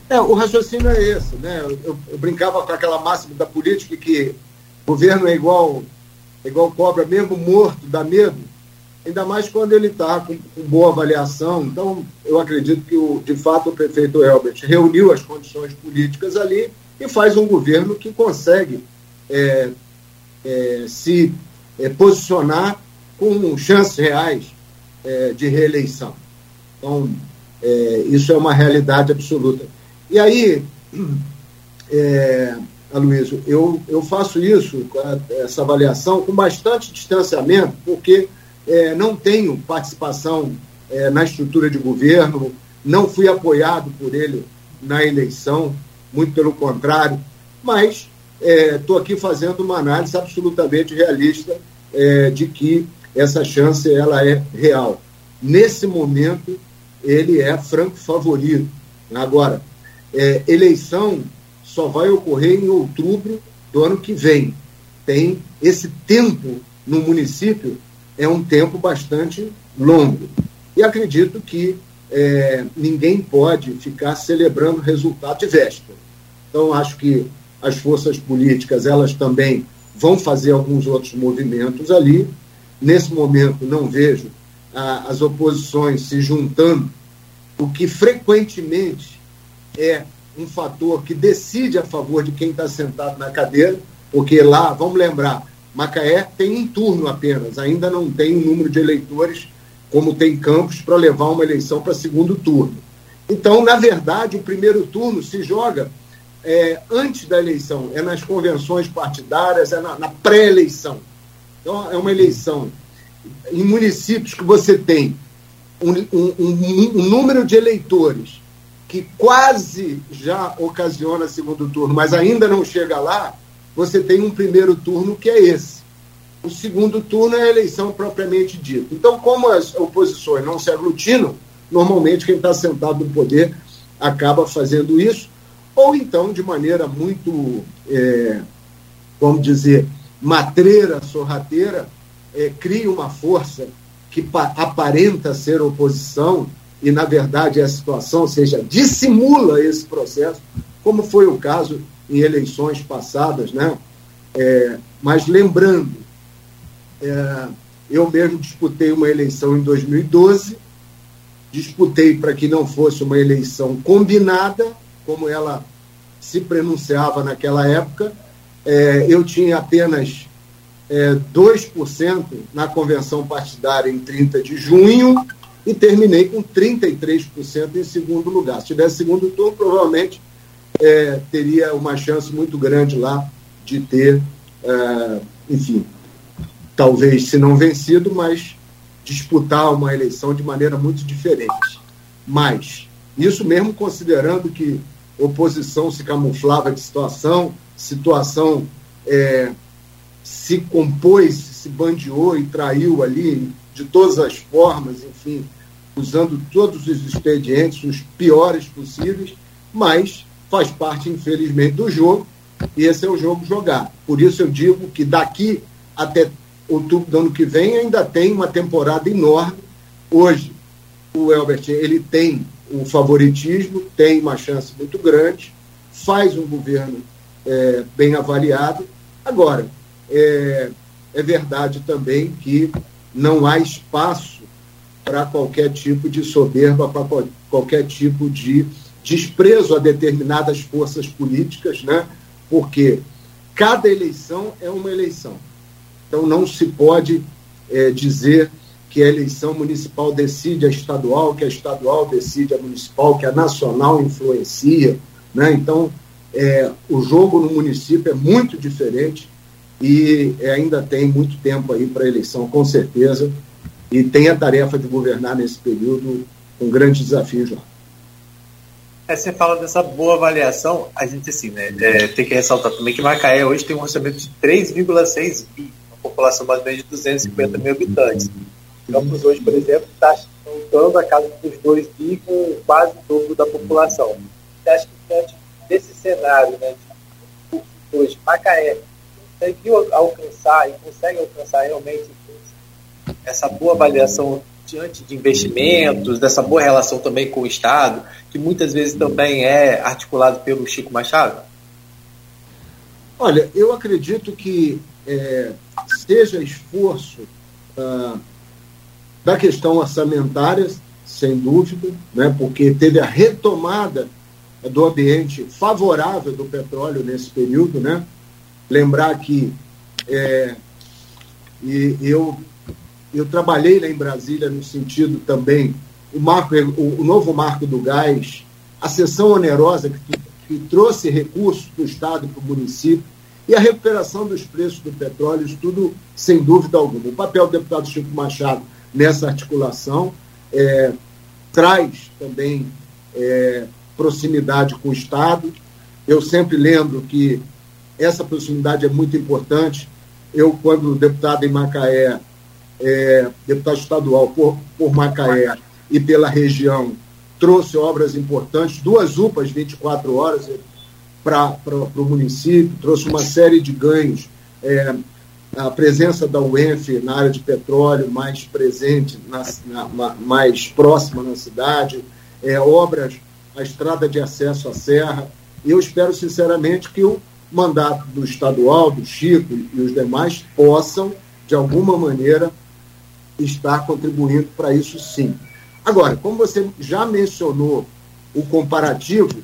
É, o raciocínio é esse, né? Eu, eu, eu brincava com aquela máxima da política que governo é igual, é igual cobra, mesmo morto, dá medo. Ainda mais quando ele está com, com, boa avaliação. Então, eu acredito que, o, de fato, o prefeito Helbert reuniu as condições políticas ali e faz um governo que consegue é, é, se é, posicionar com chances reais é, de reeleição. Então, é, isso é uma realidade absoluta. E aí, é, Aloysio, eu, eu faço isso, essa avaliação, com bastante distanciamento, porque é, não tenho participação é, na estrutura de governo, não fui apoiado por ele na eleição, muito pelo contrário, mas estou é, aqui fazendo uma análise absolutamente realista é, de que essa chance ela é real. Nesse momento, ele é franco favorito. Agora, é, eleição só vai ocorrer em outubro do ano que vem. Tem esse tempo no município é um tempo bastante longo. E acredito que é, ninguém pode ficar celebrando resultado de véspera. Então, acho que as forças políticas, elas também vão fazer alguns outros movimentos ali. Nesse momento, não vejo as oposições se juntando, o que frequentemente é um fator que decide a favor de quem está sentado na cadeira, porque lá, vamos lembrar, Macaé tem um turno apenas, ainda não tem um número de eleitores como tem Campos para levar uma eleição para segundo turno. Então, na verdade, o primeiro turno se joga é, antes da eleição, é nas convenções partidárias, é na, na pré-eleição. Então, é uma eleição em municípios que você tem um, um, um, um, número de eleitores que quase já ocasiona segundo turno, mas ainda não chega lá, você tem um primeiro turno que é esse. O segundo turno é a eleição propriamente dita. Então, como as oposições não se aglutinam, normalmente quem está sentado no poder acaba fazendo isso, ou então, de maneira muito, é, vamos dizer, matreira, sorrateira, é, cria uma força que aparenta ser oposição e, na verdade, a situação, ou seja, dissimula esse processo, como foi o caso em eleições passadas, né? É, mas lembrando, é, eu mesmo disputei uma eleição em 2012, disputei para que não fosse uma eleição combinada, como ela se pronunciava naquela época. É, eu tinha apenas é, 2% na convenção partidária em 30 de junho e terminei com 33% em segundo lugar. Se tivesse segundo turno, provavelmente é, teria uma chance muito grande lá de ter, é, enfim, talvez se não vencido, mas disputar uma eleição de maneira muito diferente. Mas, isso mesmo considerando que oposição se camuflava de situação, situação é, se compôs, se bandeou e traiu ali de todas as formas, enfim, usando todos os expedientes, os piores possíveis, mas faz parte, infelizmente, do jogo, e esse é o jogo jogado. Por isso eu digo que daqui até outubro do ano que vem ainda tem uma temporada enorme. Hoje, o Elbert ele tem um favoritismo, tem uma chance muito grande, faz um governo é, bem avaliado. Agora, é, é verdade também que não há espaço para qualquer tipo de soberba, para qualquer tipo de desprezo a determinadas forças políticas, né? porque cada eleição é uma eleição. Então não se pode é, dizer que a eleição municipal decide a estadual, que a estadual decide a municipal, que a nacional influencia. Né? Então, é, o jogo no município é muito diferente e ainda tem muito tempo aí para a eleição, com certeza, e tem a tarefa de governar nesse período com grandes desafios lá. É, você fala dessa boa avaliação, a gente assim, né, é, tem que ressaltar também que Macaé hoje tem um orçamento de 3,6 bi, uma população mais ou menos de 250 mil habitantes. Campos hoje, por exemplo, está voltando a casa dos dois bi com quase o dobro da população. Você acha que diante desse cenário, né, de hoje, Macaé conseguiu alcançar e consegue alcançar realmente essa boa avaliação diante de investimentos, dessa boa relação também com o Estado, que muitas vezes também é articulado pelo Chico Machado? Olha, eu acredito que é, seja esforço ah, da questão orçamentária, sem dúvida, né, porque teve a retomada do ambiente favorável do petróleo nesse período, né? Lembrar que é, e eu eu trabalhei lá em Brasília no sentido também o marco o, novo marco do gás, a sessão onerosa que, que trouxe recursos do estado para o município e a recuperação dos preços do petróleo, isso tudo sem dúvida alguma. O papel do deputado Chico Machado nessa articulação, é, traz também é, proximidade com o Estado. Eu sempre lembro que essa proximidade é muito importante. Eu, quando deputado em Macaé, é, deputado estadual por, por Macaé e pela região, trouxe obras importantes, duas UPAs 24 horas para o município, trouxe uma série de ganhos é, a presença da UENF na área de petróleo mais presente, na, na, mais próxima na cidade, é, obras, a estrada de acesso à serra. Eu espero, sinceramente, que o mandato do estadual, do Chico e os demais possam, de alguma maneira, estar contribuindo para isso sim. Agora, como você já mencionou o comparativo,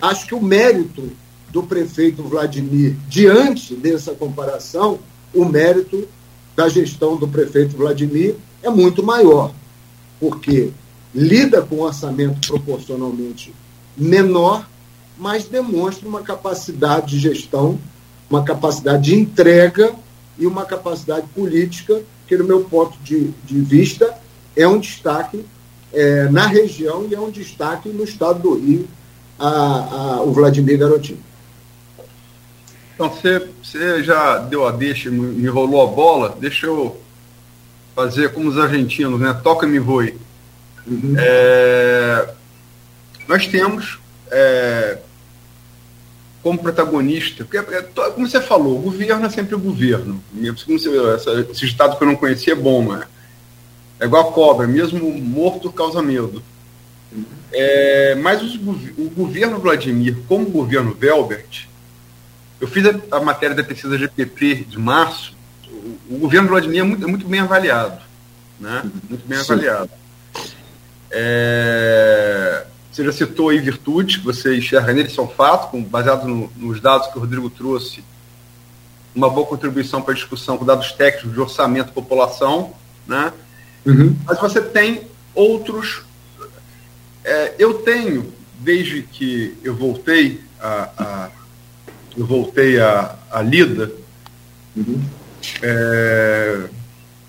acho que o mérito do prefeito Vladimir, diante dessa comparação, o mérito da gestão do prefeito Vladimir é muito maior, porque lida com um orçamento proporcionalmente menor, mas demonstra uma capacidade de gestão, uma capacidade de entrega e uma capacidade política que, no meu ponto de, de vista, é um destaque é, na região e é um destaque no estado do Rio, a, a, o Vladimir Garotinho. Então, você, você já deu a deixa, me rolou a bola, deixa eu fazer como os argentinos, né? Toca-me voe. Uhum. É, nós temos é, como protagonista, porque, é, como você falou, o governo é sempre o governo. Como você, essa, esse estado que eu não conhecia é bom, né? É igual a cobra, mesmo morto causa medo. É, mas os, o governo Vladimir, como o governo Velbert, eu fiz a, a matéria da pesquisa GPP de março. O, o governo Vladimir é muito, é muito, bem avaliado. Né? Muito bem Sim. avaliado. É, você já citou aí virtudes que você enxerga nele, isso é fato, com, baseado no, nos dados que o Rodrigo trouxe, uma boa contribuição para a discussão com dados técnicos de orçamento população, né? Uhum. Mas você tem outros. É, eu tenho, desde que eu voltei a, a eu voltei a, a Lida, uhum. é,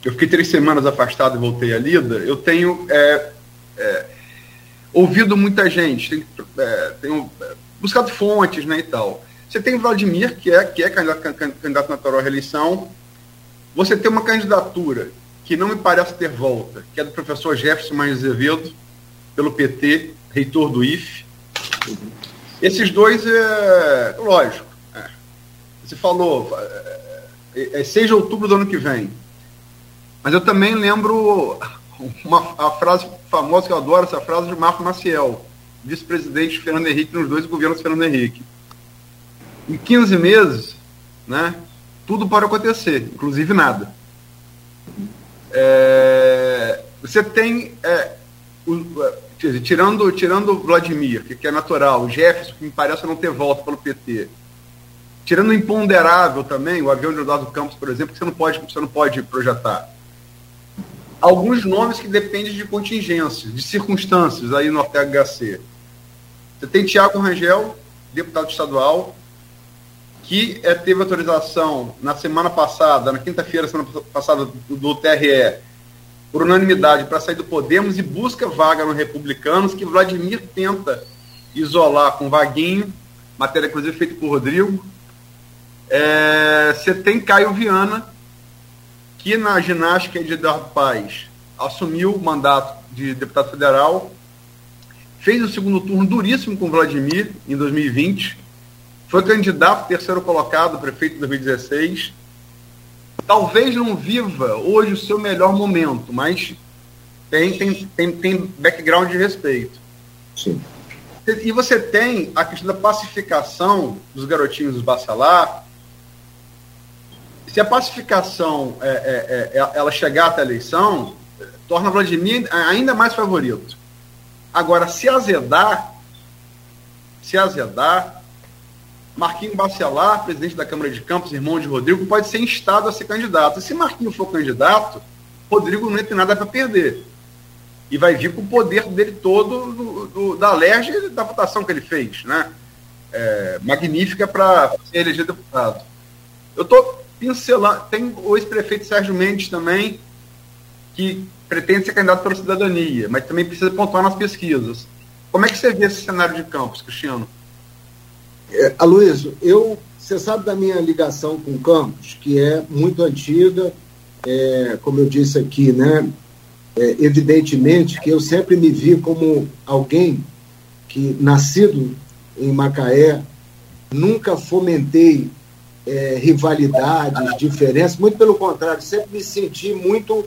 eu fiquei três semanas afastado e voltei a Lida, eu tenho é, é, ouvido muita gente, tenho, é, tenho é, buscado fontes né, e tal. Você tem Vladimir, que é, que é candidato, candidato natural à reeleição. Você tem uma candidatura que não me parece ter volta, que é do professor Jefferson Mais Azevedo, pelo PT, reitor do. Uhum. Esses dois, é, lógico, você falou, é 6 de outubro do ano que vem. Mas eu também lembro uma, a frase famosa que eu adoro, essa frase de Marco Maciel. vice-presidente Fernando Henrique nos dois governos Fernando Henrique. Em 15 meses, né, tudo pode acontecer, inclusive nada. É, você tem, é, o, é, tirando, tirando o Vladimir, que, que é natural, Jefferson, que me parece não ter volta pelo PT, tirando o imponderável também, o avião de Eduardo Campos, por exemplo, que você não pode, você não pode projetar. Alguns nomes que dependem de contingências, de circunstâncias aí no HC. Você tem Tiago Rangel, deputado estadual, que é, teve autorização na semana passada, na quinta-feira, semana passada, do, do TRE, por unanimidade, para sair do Podemos e busca vaga no Republicanos, que Vladimir tenta isolar com Vaguinho, matéria inclusive feita por Rodrigo, é, você tem Caio Viana, que na ginástica de Eduardo Paz assumiu o mandato de deputado federal, fez o segundo turno duríssimo com Vladimir em 2020, foi candidato terceiro colocado, prefeito em 2016. Talvez não viva hoje o seu melhor momento, mas tem, tem, tem, tem background de respeito. Sim. E você tem a questão da pacificação dos garotinhos dos Bacelar, se a pacificação é, é, é, ela chegar até a eleição, torna Vladimir ainda mais favorito. Agora, se azedar, se azedar, Marquinho Bacelar, presidente da Câmara de Campos, irmão de Rodrigo, pode ser instado a ser candidato. E se Marquinho for candidato, Rodrigo não tem nada para perder. E vai vir com o poder dele todo do, do, da e da votação que ele fez, né? É, magnífica para eleger deputado. Eu estou pincelando. Tem o ex-prefeito Sérgio Mendes também, que pretende ser candidato pela cidadania, mas também precisa pontuar nas pesquisas. Como é que você vê esse cenário de Campos, Cristiano? É, Aloysio, eu, você sabe da minha ligação com Campos, que é muito antiga, é, como eu disse aqui, né? É, evidentemente que eu sempre me vi como alguém que, nascido em Macaé, nunca fomentei é, rivalidades, diferenças, muito pelo contrário, sempre me senti muito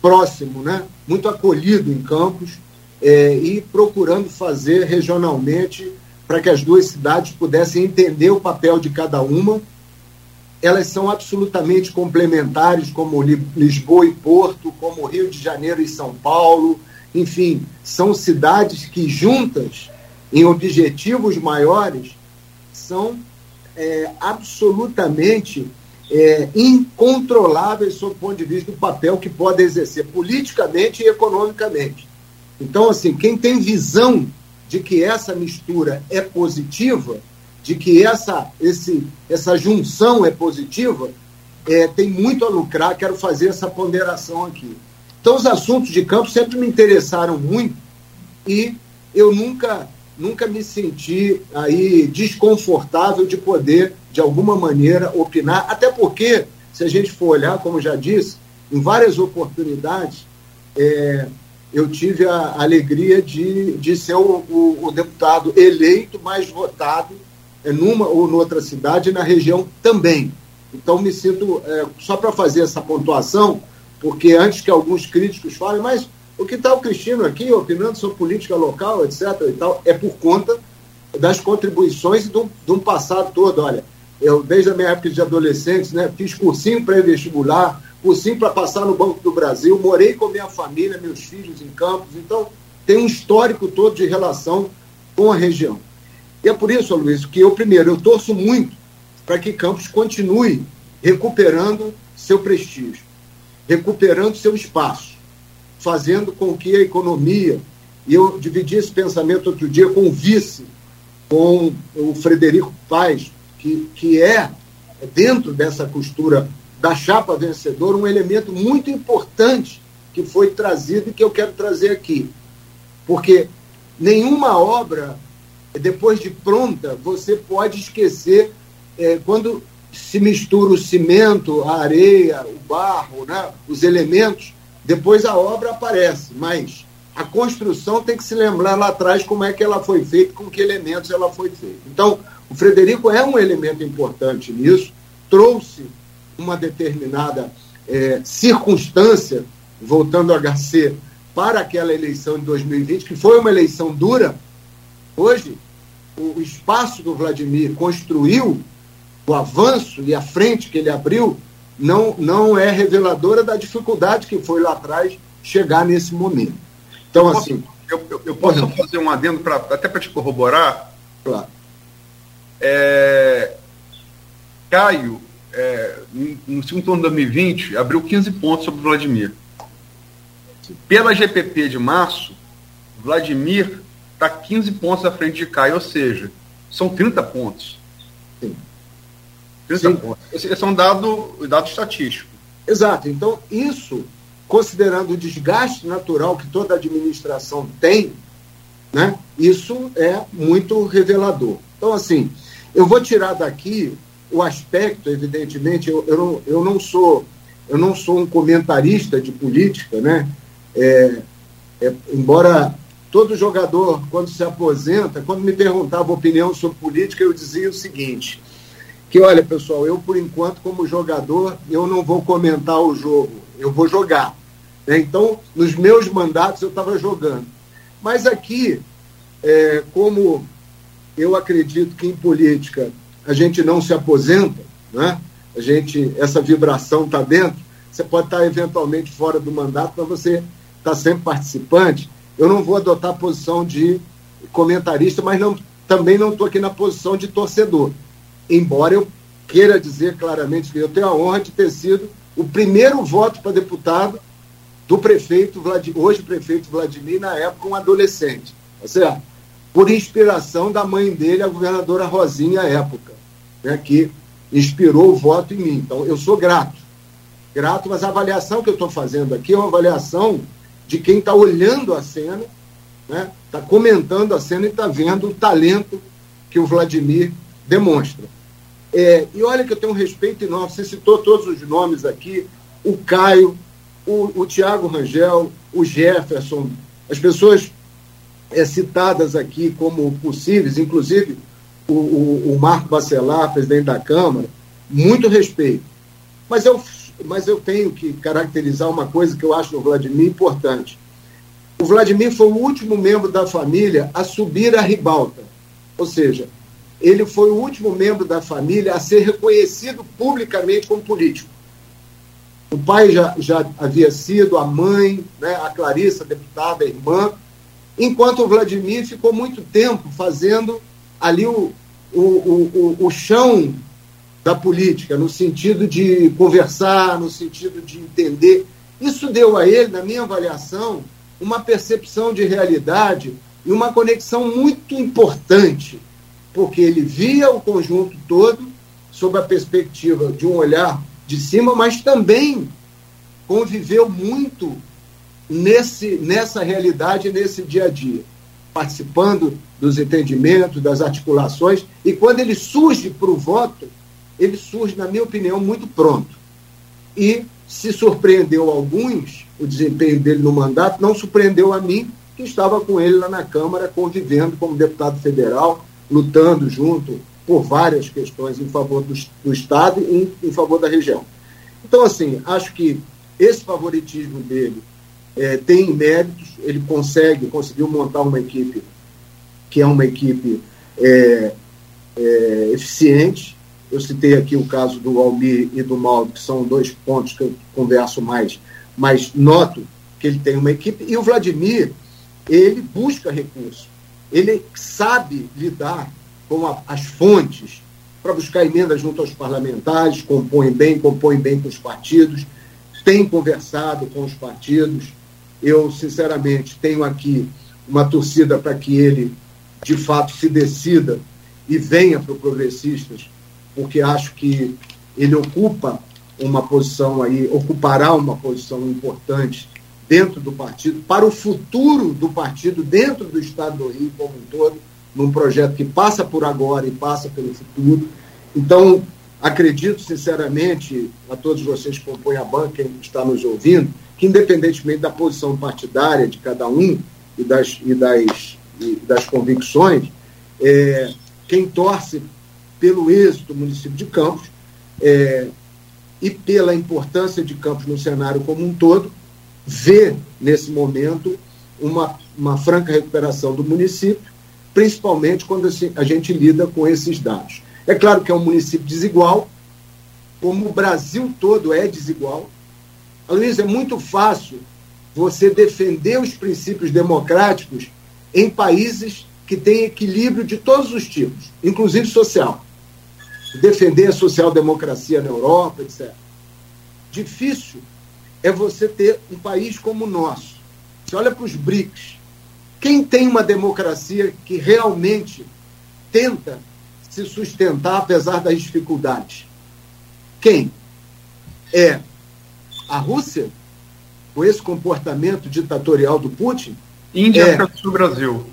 próximo, né? muito acolhido em Campos é, e procurando fazer regionalmente para que as duas cidades pudessem entender o papel de cada uma. Elas são absolutamente complementares, como Lisboa e Porto, como Rio de Janeiro e São Paulo. Enfim, são cidades que, juntas, em objetivos maiores, são é, absolutamente é, incontroláveis sob o ponto de vista do papel que pode exercer politicamente e economicamente. Então, assim, quem tem visão de que essa mistura é positiva, de que essa, esse, essa junção é positiva, é, tem muito a lucrar. Quero fazer essa ponderação aqui. Então, os assuntos de campo sempre me interessaram muito e eu nunca nunca me senti aí desconfortável de poder, de alguma maneira, opinar, até porque, se a gente for olhar, como já disse, em várias oportunidades, é, eu tive a alegria de, de ser o, o, o deputado eleito mais votado é, numa ou noutra cidade na região também. Então, me sinto, é, só para fazer essa pontuação, porque antes que alguns críticos falem, mas o que está o Cristino aqui opinando sobre política local, etc. e tal, é por conta das contribuições de um, de um passado todo. Olha, eu, desde a minha época de adolescente, né, fiz cursinho pré-vestibular, cursinho para passar no Banco do Brasil, morei com minha família, meus filhos em Campos, então tem um histórico todo de relação com a região. E é por isso, Luiz, que eu, primeiro, eu torço muito para que Campos continue recuperando seu prestígio, recuperando seu espaço fazendo com que a economia, e eu dividi esse pensamento outro dia com o vice, com o Frederico Paz, que, que é, dentro dessa costura da chapa vencedora, um elemento muito importante que foi trazido e que eu quero trazer aqui. Porque nenhuma obra, depois de pronta, você pode esquecer é, quando se mistura o cimento, a areia, o barro, né, os elementos, depois a obra aparece, mas a construção tem que se lembrar lá atrás como é que ela foi feita, com que elementos ela foi feita. Então, o Frederico é um elemento importante nisso, trouxe uma determinada é, circunstância, voltando ao HC, para aquela eleição de 2020, que foi uma eleição dura, Hoje, o espaço que o Vladimir construiu, o avanço e a frente que ele abriu, não, não é reveladora da dificuldade que foi lá atrás chegar nesse momento. Então, eu assim. eu, eu, eu, posso fazer um adendo pra, até para te corroborar? Claro. É, Caio, é, no segundo turno de 2020, abriu 15 pontos sobre o Vladimir. Pela GPP de março, Vladimir está 15 pontos à frente de Caio, ou seja, são 30 pontos. Sim. 30 Sim. pontos. Esse é um dado, dado estatístico. Exato. Então, isso, considerando o desgaste natural que toda administração tem, né, isso é muito revelador. Então, assim, eu vou tirar daqui o aspecto, evidentemente, eu, eu, não, eu não sou eu não sou um comentarista de política, né? É, é, embora todo jogador, quando se aposenta, quando me perguntava opinião sobre política, eu dizia o seguinte, que olha, pessoal, eu por enquanto como jogador, eu não vou comentar o jogo, eu vou jogar. Né? Então, nos meus mandatos eu estava jogando. Mas aqui, é, como eu acredito que em política a gente não se aposenta, né? a gente, essa vibração está dentro, você pode estar tá eventualmente fora do mandato, mas você está sempre participante. Eu não vou adotar a posição de comentarista, mas não, também não estou aqui na posição de torcedor. Embora eu queira dizer claramente que eu tenho a honra de ter sido o primeiro voto para deputado do prefeito, hoje prefeito Vladimir, na época um adolescente. Tá certo? Por inspiração da mãe dele, a governadora Rosinha, à época, né, que inspirou o voto em mim. Então, eu sou grato. Grato, mas a avaliação que eu estou fazendo aqui é uma avaliação de quem está olhando a cena, está né, tá comentando a cena e está vendo o talento que o Vladimir demonstra. É, e olha que eu tenho um respeito enorme, você citou todos os nomes aqui, o Caio, o, o Tiago Rangel, o Jefferson, as pessoas é, citadas aqui como possíveis, inclusive o, o, o Marco Bacelar, presidente da Câmara, muito respeito. Mas eu mas eu tenho que caracterizar uma coisa que eu acho no Vladimir importante. O Vladimir foi o último membro da família a subir a ribalta, ou seja, ele foi o último membro da família a ser reconhecido publicamente como político. O pai já, já havia sido, a mãe, né, a Clarissa, a deputada, a irmã, enquanto o Vladimir ficou muito tempo fazendo ali o, o, o, o chão da política, no sentido de conversar, no sentido de entender. Isso deu a ele, na minha avaliação, uma percepção de realidade e uma conexão muito importante, porque ele via o conjunto todo sob a perspectiva de um olhar de cima, mas também conviveu muito nesse, nessa realidade, nesse dia a dia, participando dos entendimentos, das articulações, e quando ele surge para o voto, ele surge, na minha opinião, muito pronto. E se surpreendeu alguns, o desempenho dele no mandato, não surpreendeu a mim, que estava com ele lá na Câmara, convivendo como deputado federal, lutando junto por várias questões em favor do, do Estado e em, em, favor da região. Então, assim, acho que esse favoritismo dele é, tem méritos, ele consegue, conseguiu montar uma equipe que é uma equipe é, é, eficiente, eu citei aqui o caso do Almir e do Mauro, que são dois pontos que eu converso mais, mas noto que ele tem uma equipe. E o Vladimir, ele busca recursos. Ele sabe lidar com a, as fontes para buscar emendas junto aos parlamentares, compõe bem, compõe bem com os partidos, tem conversado com os partidos. Eu, sinceramente, tenho aqui uma torcida para que ele, de fato, se decida e venha para o Progressistas porque acho que ele ocupa uma posição aí, ocupará uma posição importante dentro do partido, para o futuro do partido dentro do Estado do Rio como um todo, num projeto que passa por agora e passa pelo futuro. Então, acredito sinceramente a todos vocês que compõem a banca, quem está nos ouvindo, que independentemente da posição partidária de cada um e das, e das, e das convicções, é, quem torce pelo êxito do município de Campos é, e pela importância de Campos no cenário como um todo, vê nesse momento uma, uma franca recuperação do município, principalmente quando a gente lida com esses dados. É claro que é um município desigual, como o Brasil todo é desigual. Luiz, é muito fácil você defender os princípios democráticos em países que têm equilíbrio de todos os tipos, inclusive social. Defender a social-democracia na Europa, etc. Difícil é você ter um país como o nosso. Você olha para os BRICS. Quem tem uma democracia que realmente tenta se sustentar apesar das dificuldades? Quem? É a Rússia, com esse comportamento ditatorial do Putin? Índia, é... África do Sul e Brasil.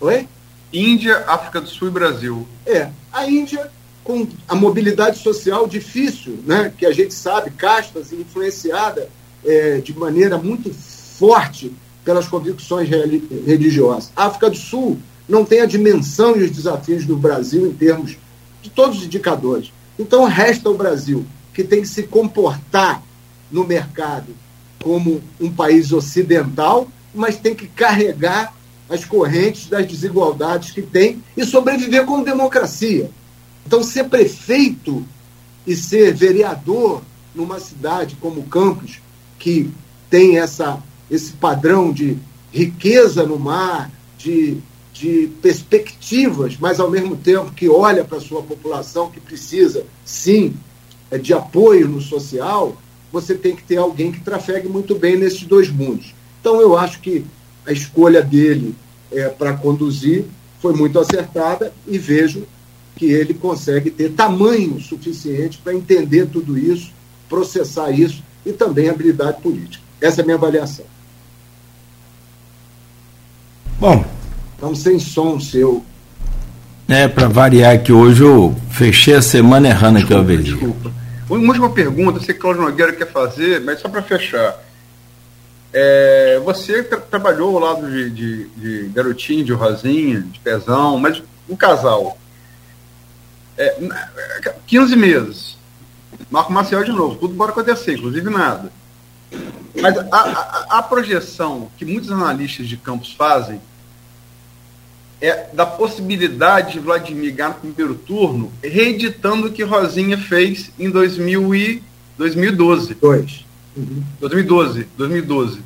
Oi? Índia, África do Sul e Brasil. É. A Índia, com a mobilidade social difícil, né, que a gente sabe, castas influenciada é, de maneira muito forte pelas convicções religiosas. A África do Sul não tem a dimensão e os desafios do Brasil em termos de todos os indicadores. Então, resta o Brasil, que tem que se comportar no mercado como um país ocidental, mas tem que carregar as correntes das desigualdades que tem e sobreviver como democracia. Então, ser prefeito e ser vereador numa cidade como Campos, que tem essa, esse padrão de riqueza no mar, de, de perspectivas, mas ao mesmo tempo que olha para a sua população que precisa, sim, é, de apoio no social, você tem que ter alguém que trafegue muito bem nesses dois mundos. Então, eu acho que a escolha dele é, para conduzir foi muito acertada e vejo que ele consegue ter tamanho suficiente para entender tudo isso, processar isso e também habilidade política. Essa é a minha avaliação. Bom. Então, sem som seu. É, para variar que hoje eu fechei a semana errando aqui, eu vejo. Desculpa. Uma última pergunta, sei que Cláudio Nogueira quer fazer, mas só para fechar. É, você tra trabalhou ao lado de, de, de, garotinho, de rosinha, de pezão, mas um casal. É, 15 meses. Marco Maciel de novo, tudo pode acontecer, inclusive nada. Mas a, a, a projeção que muitos analistas de campos fazem é da possibilidade de Vladimir ganhar no primeiro turno, reeditando o que Rosinha fez em 2000 e 2012. Dois. Uhum. 2012, 2012.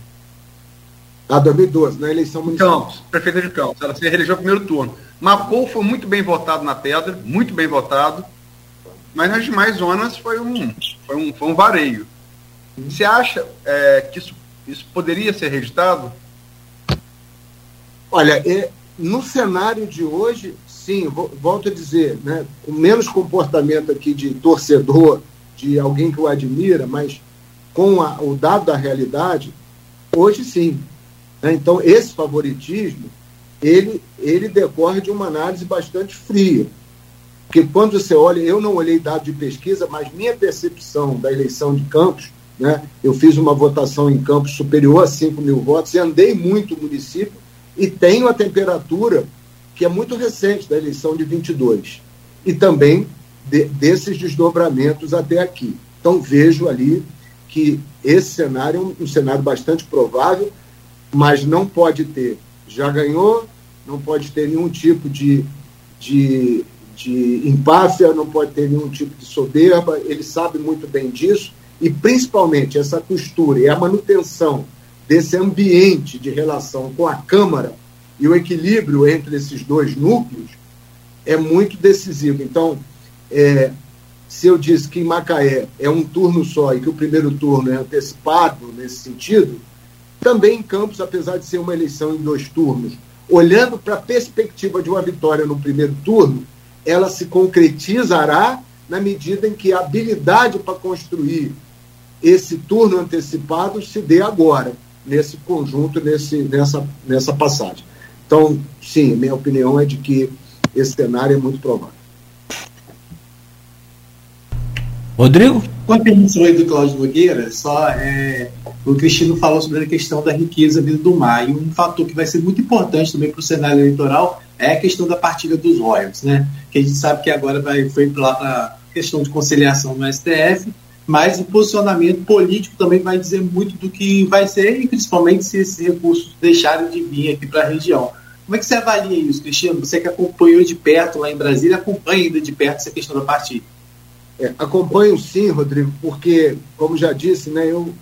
Ah, 2012, na eleição municipal. Campos, prefeita de Campos. Ela se reelegeu no primeiro turno. Mapou foi muito bem votado na pedra, muito bem votado, mas nas demais zonas foi um, foi um, foi um vareio. Você acha é, que isso, isso poderia ser reeditado? Olha, é, no cenário de hoje, sim, volto a dizer, né, com menos comportamento aqui de torcedor, de alguém que o admira, mas com a, o dado da realidade, hoje sim. Né? Então, esse favoritismo, ele, ele decorre de uma análise bastante fria. Porque quando você olha, eu não olhei dado de pesquisa, mas minha percepção da eleição de Campos, né, eu fiz uma votação em Campos superior a 5 mil votos e andei muito o município, e tenho a temperatura que é muito recente da eleição de 22 e também de, desses desdobramentos até aqui. Então vejo ali que esse cenário é um, um cenário bastante provável, mas não pode ter, já ganhou, não pode ter nenhum tipo de, de, de empáfia, não pode ter nenhum tipo de soberba, ele sabe muito bem disso, e principalmente essa costura e a manutenção desse ambiente de relação com a Câmara e o equilíbrio entre esses dois núcleos é muito decisivo. Então, é, se eu disse que em Macaé é um turno só e que o primeiro turno é antecipado nesse sentido, também em Campos, apesar de ser uma eleição em dois turnos, olhando para a perspectiva de uma vitória no primeiro turno, ela se concretizará na medida em que a habilidade para construir esse turno antecipado se dê agora nesse conjunto, nesse, nessa, nessa passagem. Então, sim, minha opinião é de que esse cenário é muito provável. Rodrigo? Com a permissão aí do Cláudio Nogueira, só é, o Cristino falou sobre a questão da riqueza vindo do mar. E um fator que vai ser muito importante também para o cenário eleitoral é a questão da partilha dos royalties, né? Que a gente sabe que agora vai, foi lá para a questão de conciliação no STF mas o posicionamento político também vai dizer muito do que vai ser, e principalmente se esses recursos deixarem de vir aqui para a região. Como é que você avalia isso, Cristiano? Você que acompanhou de perto lá em Brasília, acompanha ainda de perto essa questão da partido? É, acompanho sim, Rodrigo, porque, como já disse, né, eu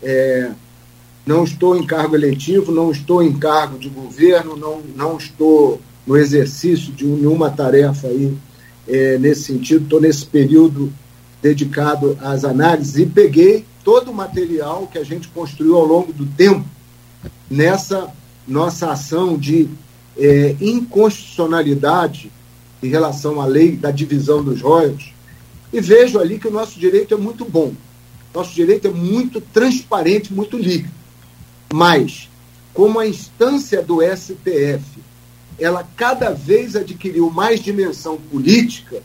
é, não estou em cargo eletivo, não estou em cargo de governo, não, não estou no exercício de nenhuma tarefa aí é, nesse sentido, estou nesse período dedicado às análises e peguei todo o material que a gente construiu ao longo do tempo nessa nossa ação de é, inconstitucionalidade em relação à lei da divisão dos royalties e vejo ali que o nosso direito é muito bom. Nosso direito é muito transparente, muito líquido. Mas, como a instância do STF, ela cada vez adquiriu mais dimensão política,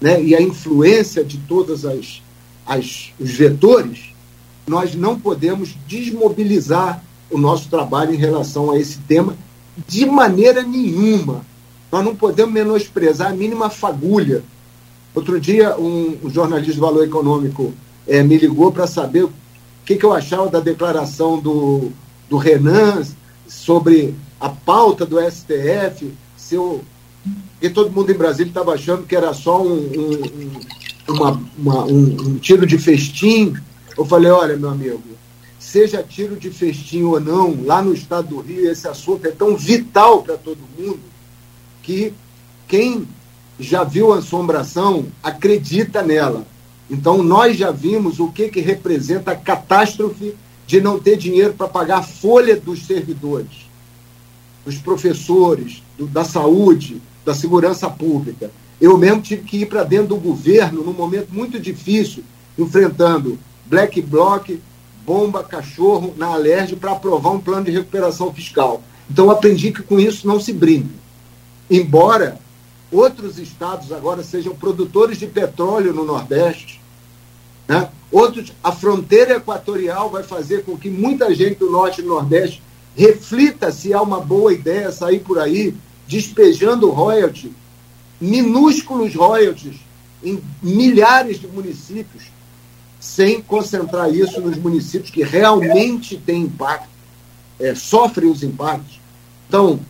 né, e a influência de todos as, as, os vetores, nós não podemos desmobilizar o nosso trabalho em relação a esse tema de maneira nenhuma. Nós não podemos menosprezar a mínima fagulha. Outro dia, um, um jornalista de valor econômico é, me ligou para saber o que, que eu achava da declaração do, do Renan sobre a pauta do STF, se eu, e todo mundo em Brasília estava achando que era só um, um, uma, uma, um, um tiro de festim. Eu falei, olha, meu amigo, seja tiro de festim ou não, lá no estado do Rio, esse assunto é tão vital para todo mundo que quem já viu a assombração acredita nela. Então, nós já vimos o que, que representa a catástrofe de não ter dinheiro para pagar a folha dos servidores, dos professores, do, da saúde, da segurança pública. Eu mesmo tive que ir para dentro do governo num momento muito difícil, enfrentando black bloc, bomba, cachorro na Alerj para aprovar um plano de recuperação fiscal. Então aprendi que com isso não se brinca. Embora outros estados agora sejam produtores de petróleo no Nordeste, né? outros, a fronteira equatorial vai fazer com que muita gente do Norte e do Nordeste reflita se há uma boa ideia sair por aí despejando royalties, minúsculos royalties, em milhares de municípios, sem concentrar isso nos municípios que realmente têm impacto, é, sofrem os impactos. Então,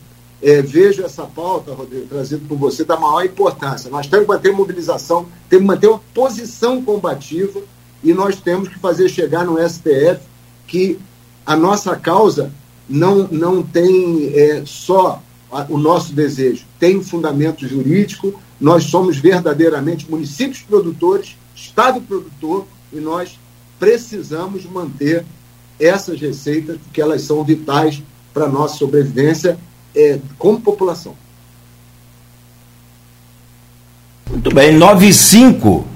é, vejo essa pauta, Rodrigo, trazida por você, da maior importância. Nós temos que manter mobilização, temos que manter uma posição combativa e nós temos que fazer chegar no STF que a nossa causa não, não tem é, só o nosso desejo, tem fundamento jurídico, nós somos verdadeiramente municípios produtores, Estado produtor, e nós precisamos manter essas receitas, porque elas são vitais para a nossa sobrevivência é, como população. Muito bem, 95.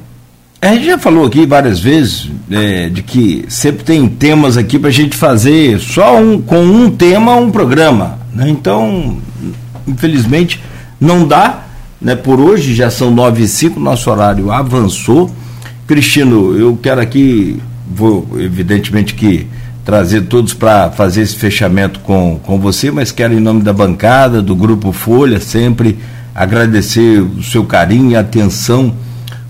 A gente já falou aqui várias vezes é, de que sempre tem temas aqui para a gente fazer só um, com um tema um programa. Né? Então, infelizmente, não dá. Né? Por hoje já são 9 e 5, nosso horário avançou. Cristino, eu quero aqui, vou evidentemente que trazer todos para fazer esse fechamento com, com você, mas quero em nome da bancada, do Grupo Folha, sempre agradecer o seu carinho e atenção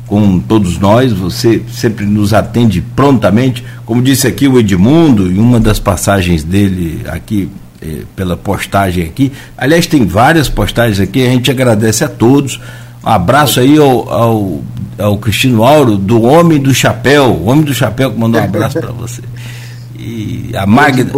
com todos nós, você sempre nos atende prontamente, como disse aqui o Edmundo, em uma das passagens dele aqui, eh, pela postagem aqui, aliás tem várias postagens aqui, a gente agradece a todos, um abraço aí ao, ao, ao Cristino Auro, do Homem do Chapéu. O Homem do Chapéu que mandou um abraço para você. E a Magda.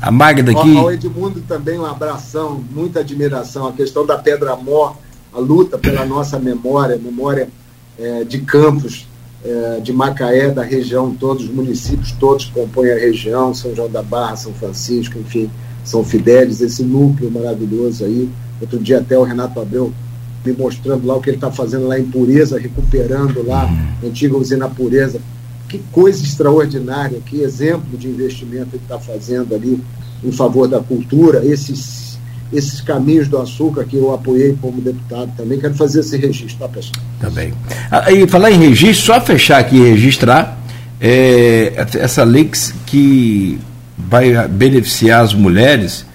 A Magda aqui. Ao Edmundo também um abração, muita admiração. A questão da Pedra Mó, a luta pela nossa memória, memória é, de Campos, é, de Macaé, da região, todos os municípios, todos compõem a região, São João da Barra, São Francisco, enfim, São Fidélis, esse núcleo maravilhoso aí. Outro dia até o Renato Abreu me mostrando lá o que ele está fazendo lá em Pureza, recuperando lá a antiga usina Pureza. Que coisa extraordinária, que exemplo de investimento ele está fazendo ali em favor da cultura, esses, esses caminhos do açúcar que eu apoiei como deputado também. Quero fazer esse registro, tá, pessoal? Tá bem. Ah, e falar em registro, só fechar aqui e registrar é, essa lei que vai beneficiar as mulheres.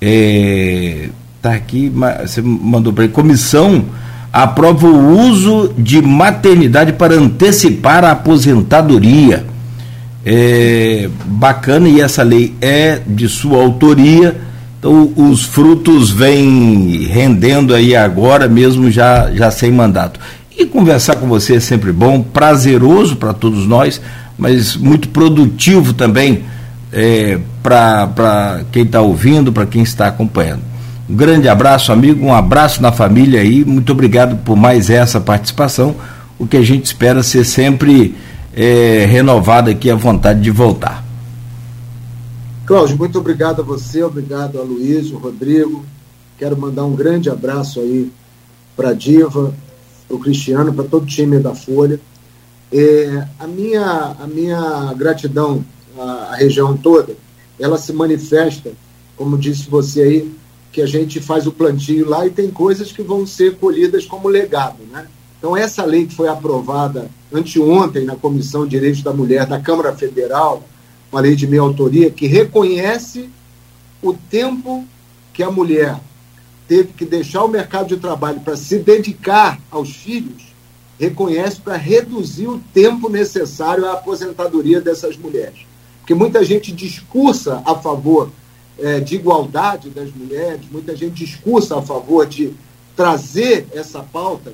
É, Está aqui, você mandou para ele. Comissão aprova o uso de maternidade para antecipar a aposentadoria. É bacana e essa lei é de sua autoria Então, os frutos vêm rendendo aí agora, mesmo já, já sem mandato. E conversar com você é sempre bom, prazeroso para todos nós, mas muito produtivo também é, para quem está ouvindo, para quem está acompanhando. Um grande abraço, amigo, um abraço na família aí, muito obrigado por mais essa participação. O que a gente espera ser sempre é, renovado aqui a vontade de voltar. Cláudio, muito obrigado a você, obrigado a Luiz, o Rodrigo. Quero mandar um grande abraço aí para a Diva, para o Cristiano, para todo o time da Folha. É, a, minha, a minha gratidão à, à região toda, ela se manifesta, como disse você aí, que a gente faz o plantio lá e tem coisas que vão ser colhidas como legado, né? Então, essa lei que foi aprovada anteontem na Comissão de Direitos da Mulher da Câmara Federal, uma lei de minha autoria, que reconhece o tempo que a mulher teve que deixar o mercado de trabalho para se dedicar aos filhos, reconhece para reduzir o tempo necessário à aposentadoria dessas mulheres. Porque muita gente discursa a favor é, de igualdade das mulheres, muita gente discursa a favor de trazer essa pauta,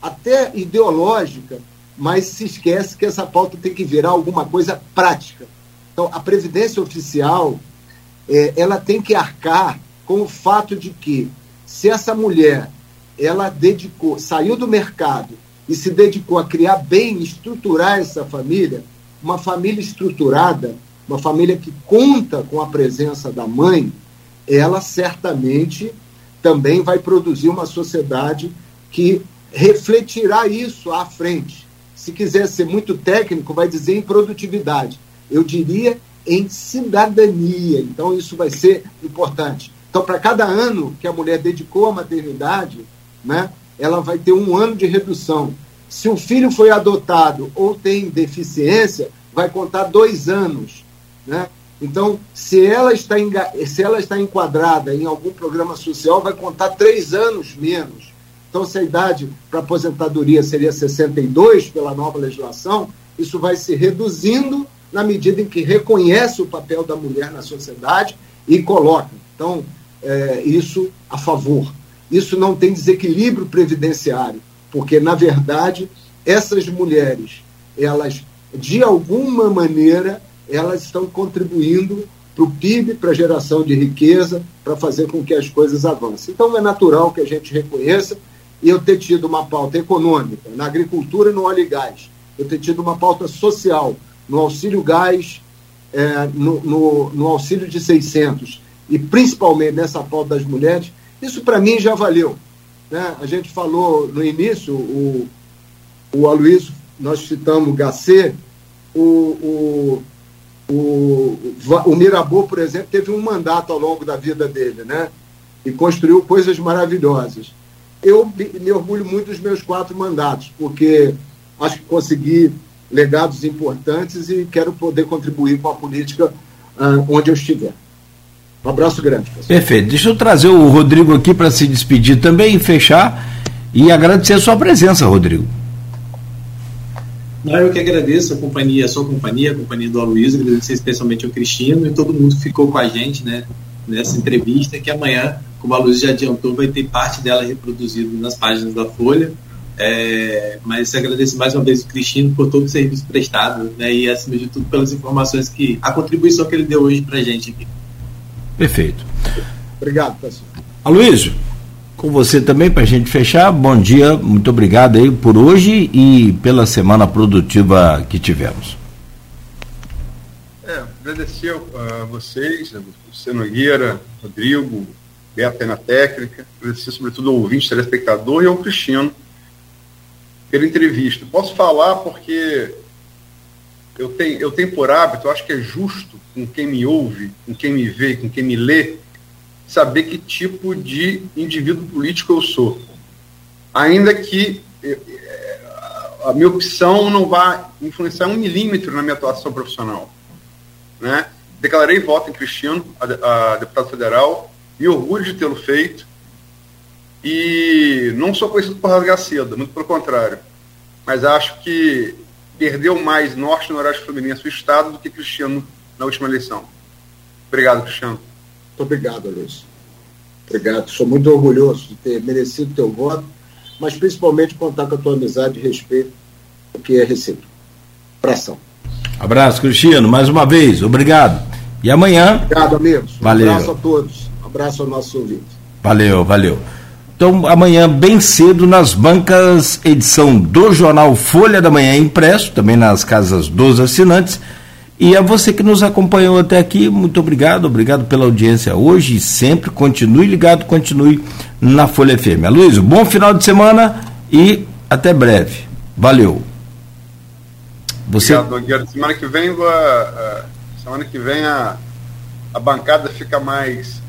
até ideológica, mas se esquece que essa pauta tem que virar alguma coisa prática. Então, a previdência oficial, é, ela tem que arcar com o fato de que, se essa mulher ela dedicou, saiu do mercado e se dedicou a criar bem, estruturar essa família, uma família estruturada, uma família que conta com a presença da mãe, ela certamente também vai produzir uma sociedade que refletirá isso à frente. Se quiser ser muito técnico, vai dizer em produtividade eu diria em cidadania. Então, isso vai ser importante. Então, para cada ano que a mulher dedicou à maternidade, né, ela vai ter um ano de redução. Se o filho foi adotado ou tem deficiência, vai contar dois anos. Né? Então, se ela, está se ela está enquadrada em algum programa social, vai contar três anos menos. Então, se a idade para aposentadoria seria 62 pela nova legislação, isso vai se reduzindo na medida em que reconhece o papel da mulher na sociedade e coloca. Então, é, isso a favor. Isso não tem desequilíbrio previdenciário, porque, na verdade, essas mulheres, elas, de alguma maneira, elas estão contribuindo para o PIB, para a geração de riqueza, para fazer com que as coisas avancem. Então, é natural que a gente reconheça e eu ter tido uma pauta econômica na agricultura e no óleo e gás, eu ter tido uma pauta social no auxílio gás, é, no, no, no, auxílio de 600 e principalmente nessa pauta das mulheres, isso para mim já valeu. Né? A gente falou no início, o, o Aloysio, nós citamos o Gacê, o, o, o, o Mirabeau, por exemplo, teve um mandato ao longo da vida dele, né? E construiu coisas maravilhosas. Eu me orgulho muito dos meus quatro mandatos, porque acho que consegui legados importantes e quero poder contribuir com a política uh, onde eu estiver. Um abraço grande. Pessoal. Perfeito. Deixa eu trazer o Rodrigo aqui para se despedir também e fechar e agradecer a sua presença, Rodrigo. Não, eu que agradeço a companhia, a sua companhia, a companhia do Aloysio, agradecer especialmente ao Cristino e todo mundo que ficou com a gente né, nessa entrevista, que amanhã, como a Aloysio já adiantou, vai ter parte dela reproduzida nas páginas da Folha. É, mas agradeço mais uma vez o Cristino por todo o serviço prestado né, e, acima de tudo, pelas informações que. a contribuição que ele deu hoje para a gente aqui. Perfeito. Obrigado, pessoal. Aloysio, com você também, para a gente fechar, bom dia, muito obrigado aí por hoje e pela semana produtiva que tivemos. É, agradecer a vocês, a você Nogueira, Rodrigo, Beto na técnica, agradecer sobretudo ao ouvinte, telespectador e ao Cristiano pela entrevista. Posso falar porque eu tenho, eu tenho por hábito, eu acho que é justo com quem me ouve, com quem me vê, com quem me lê, saber que tipo de indivíduo político eu sou. Ainda que a minha opção não vá influenciar um milímetro na minha atuação profissional. Né? Declarei voto em Cristiano, a, a deputado federal, e orgulho de tê-lo feito. E não sou conhecido por rasgar cedo, muito pelo contrário. Mas acho que perdeu mais Norte, Noroeste Fluminense, o Estado, do que Cristiano na última eleição. Obrigado, Cristiano. Muito obrigado, Luiz. Obrigado. Sou muito orgulhoso de ter merecido teu voto, mas principalmente contar com a tua amizade e respeito, o que é recíproco. Abração. Abraço, Cristiano, mais uma vez. Obrigado. E amanhã. Obrigado, amigos. Valeu. Um abraço a todos. Um abraço ao nosso ouvinte. Valeu, valeu. Então, amanhã, bem cedo, nas bancas, edição do jornal Folha da Manhã impresso, também nas casas dos assinantes. E a você que nos acompanhou até aqui, muito obrigado, obrigado pela audiência hoje e sempre. Continue ligado, continue na Folha FM. Luiz, bom final de semana e até breve. Valeu. Você... Obrigado, Nogueira. Semana que vem, a, semana que vem a, a bancada fica mais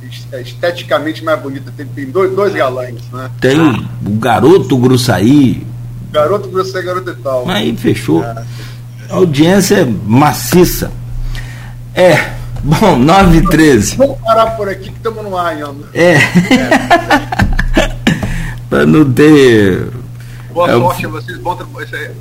esteticamente mais bonita. Tem, tem dois, dois galães, né? Tem o garoto Gruçaí. Garoto Gruçaí, garoto e tal. Aí fechou. É. A audiência é maciça. É. Bom, 9 e 13. Vamos parar por aqui que estamos no ar ainda. É. é. Para não ter. Boa é, sorte a vocês. Bom, é,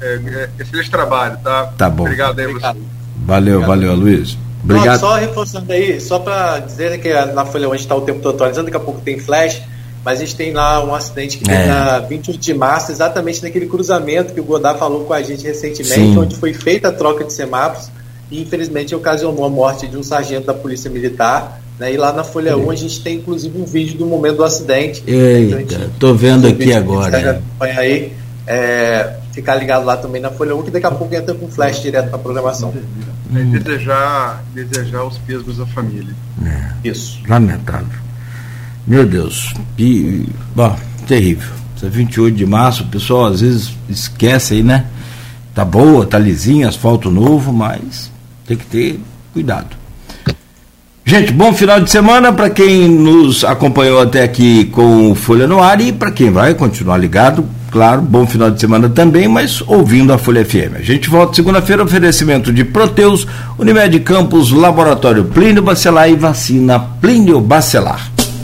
é, é, excelente trabalho, tá? Tá bom. Obrigado aí, Obrigado. você. Valeu, Obrigado. valeu, Luiz. Obrigado. só reforçando aí, só para dizer que na Folha 1 a gente está o tempo todo atualizando, daqui a pouco tem flash, mas a gente tem lá um acidente que é. tem na 28 de março, exatamente naquele cruzamento que o Godard falou com a gente recentemente, Sim. onde foi feita a troca de semáforos e infelizmente ocasionou a morte de um sargento da Polícia Militar. Né? E lá na Folha 1 a gente tem inclusive um vídeo do momento do acidente. Eita, então, tô vendo aqui agora. Aí, é, ficar ligado lá também na Folha 1, que daqui a pouco entra com flash direto para a programação. É, desejar, desejar os pesos à família. É, Isso. Lamentável. Meu Deus. E, bom, terrível. Essa 28 de março, o pessoal às vezes esquece aí, né? Tá boa, tá lisinha, asfalto novo, mas tem que ter cuidado. Gente, bom final de semana para quem nos acompanhou até aqui com o Folha no Ar e para quem vai continuar ligado claro, bom final de semana também, mas ouvindo a Folha FM. A gente volta segunda-feira, oferecimento de Proteus, Unimed Campos, Laboratório Plínio Bacelar e Vacina Plínio Bacelar.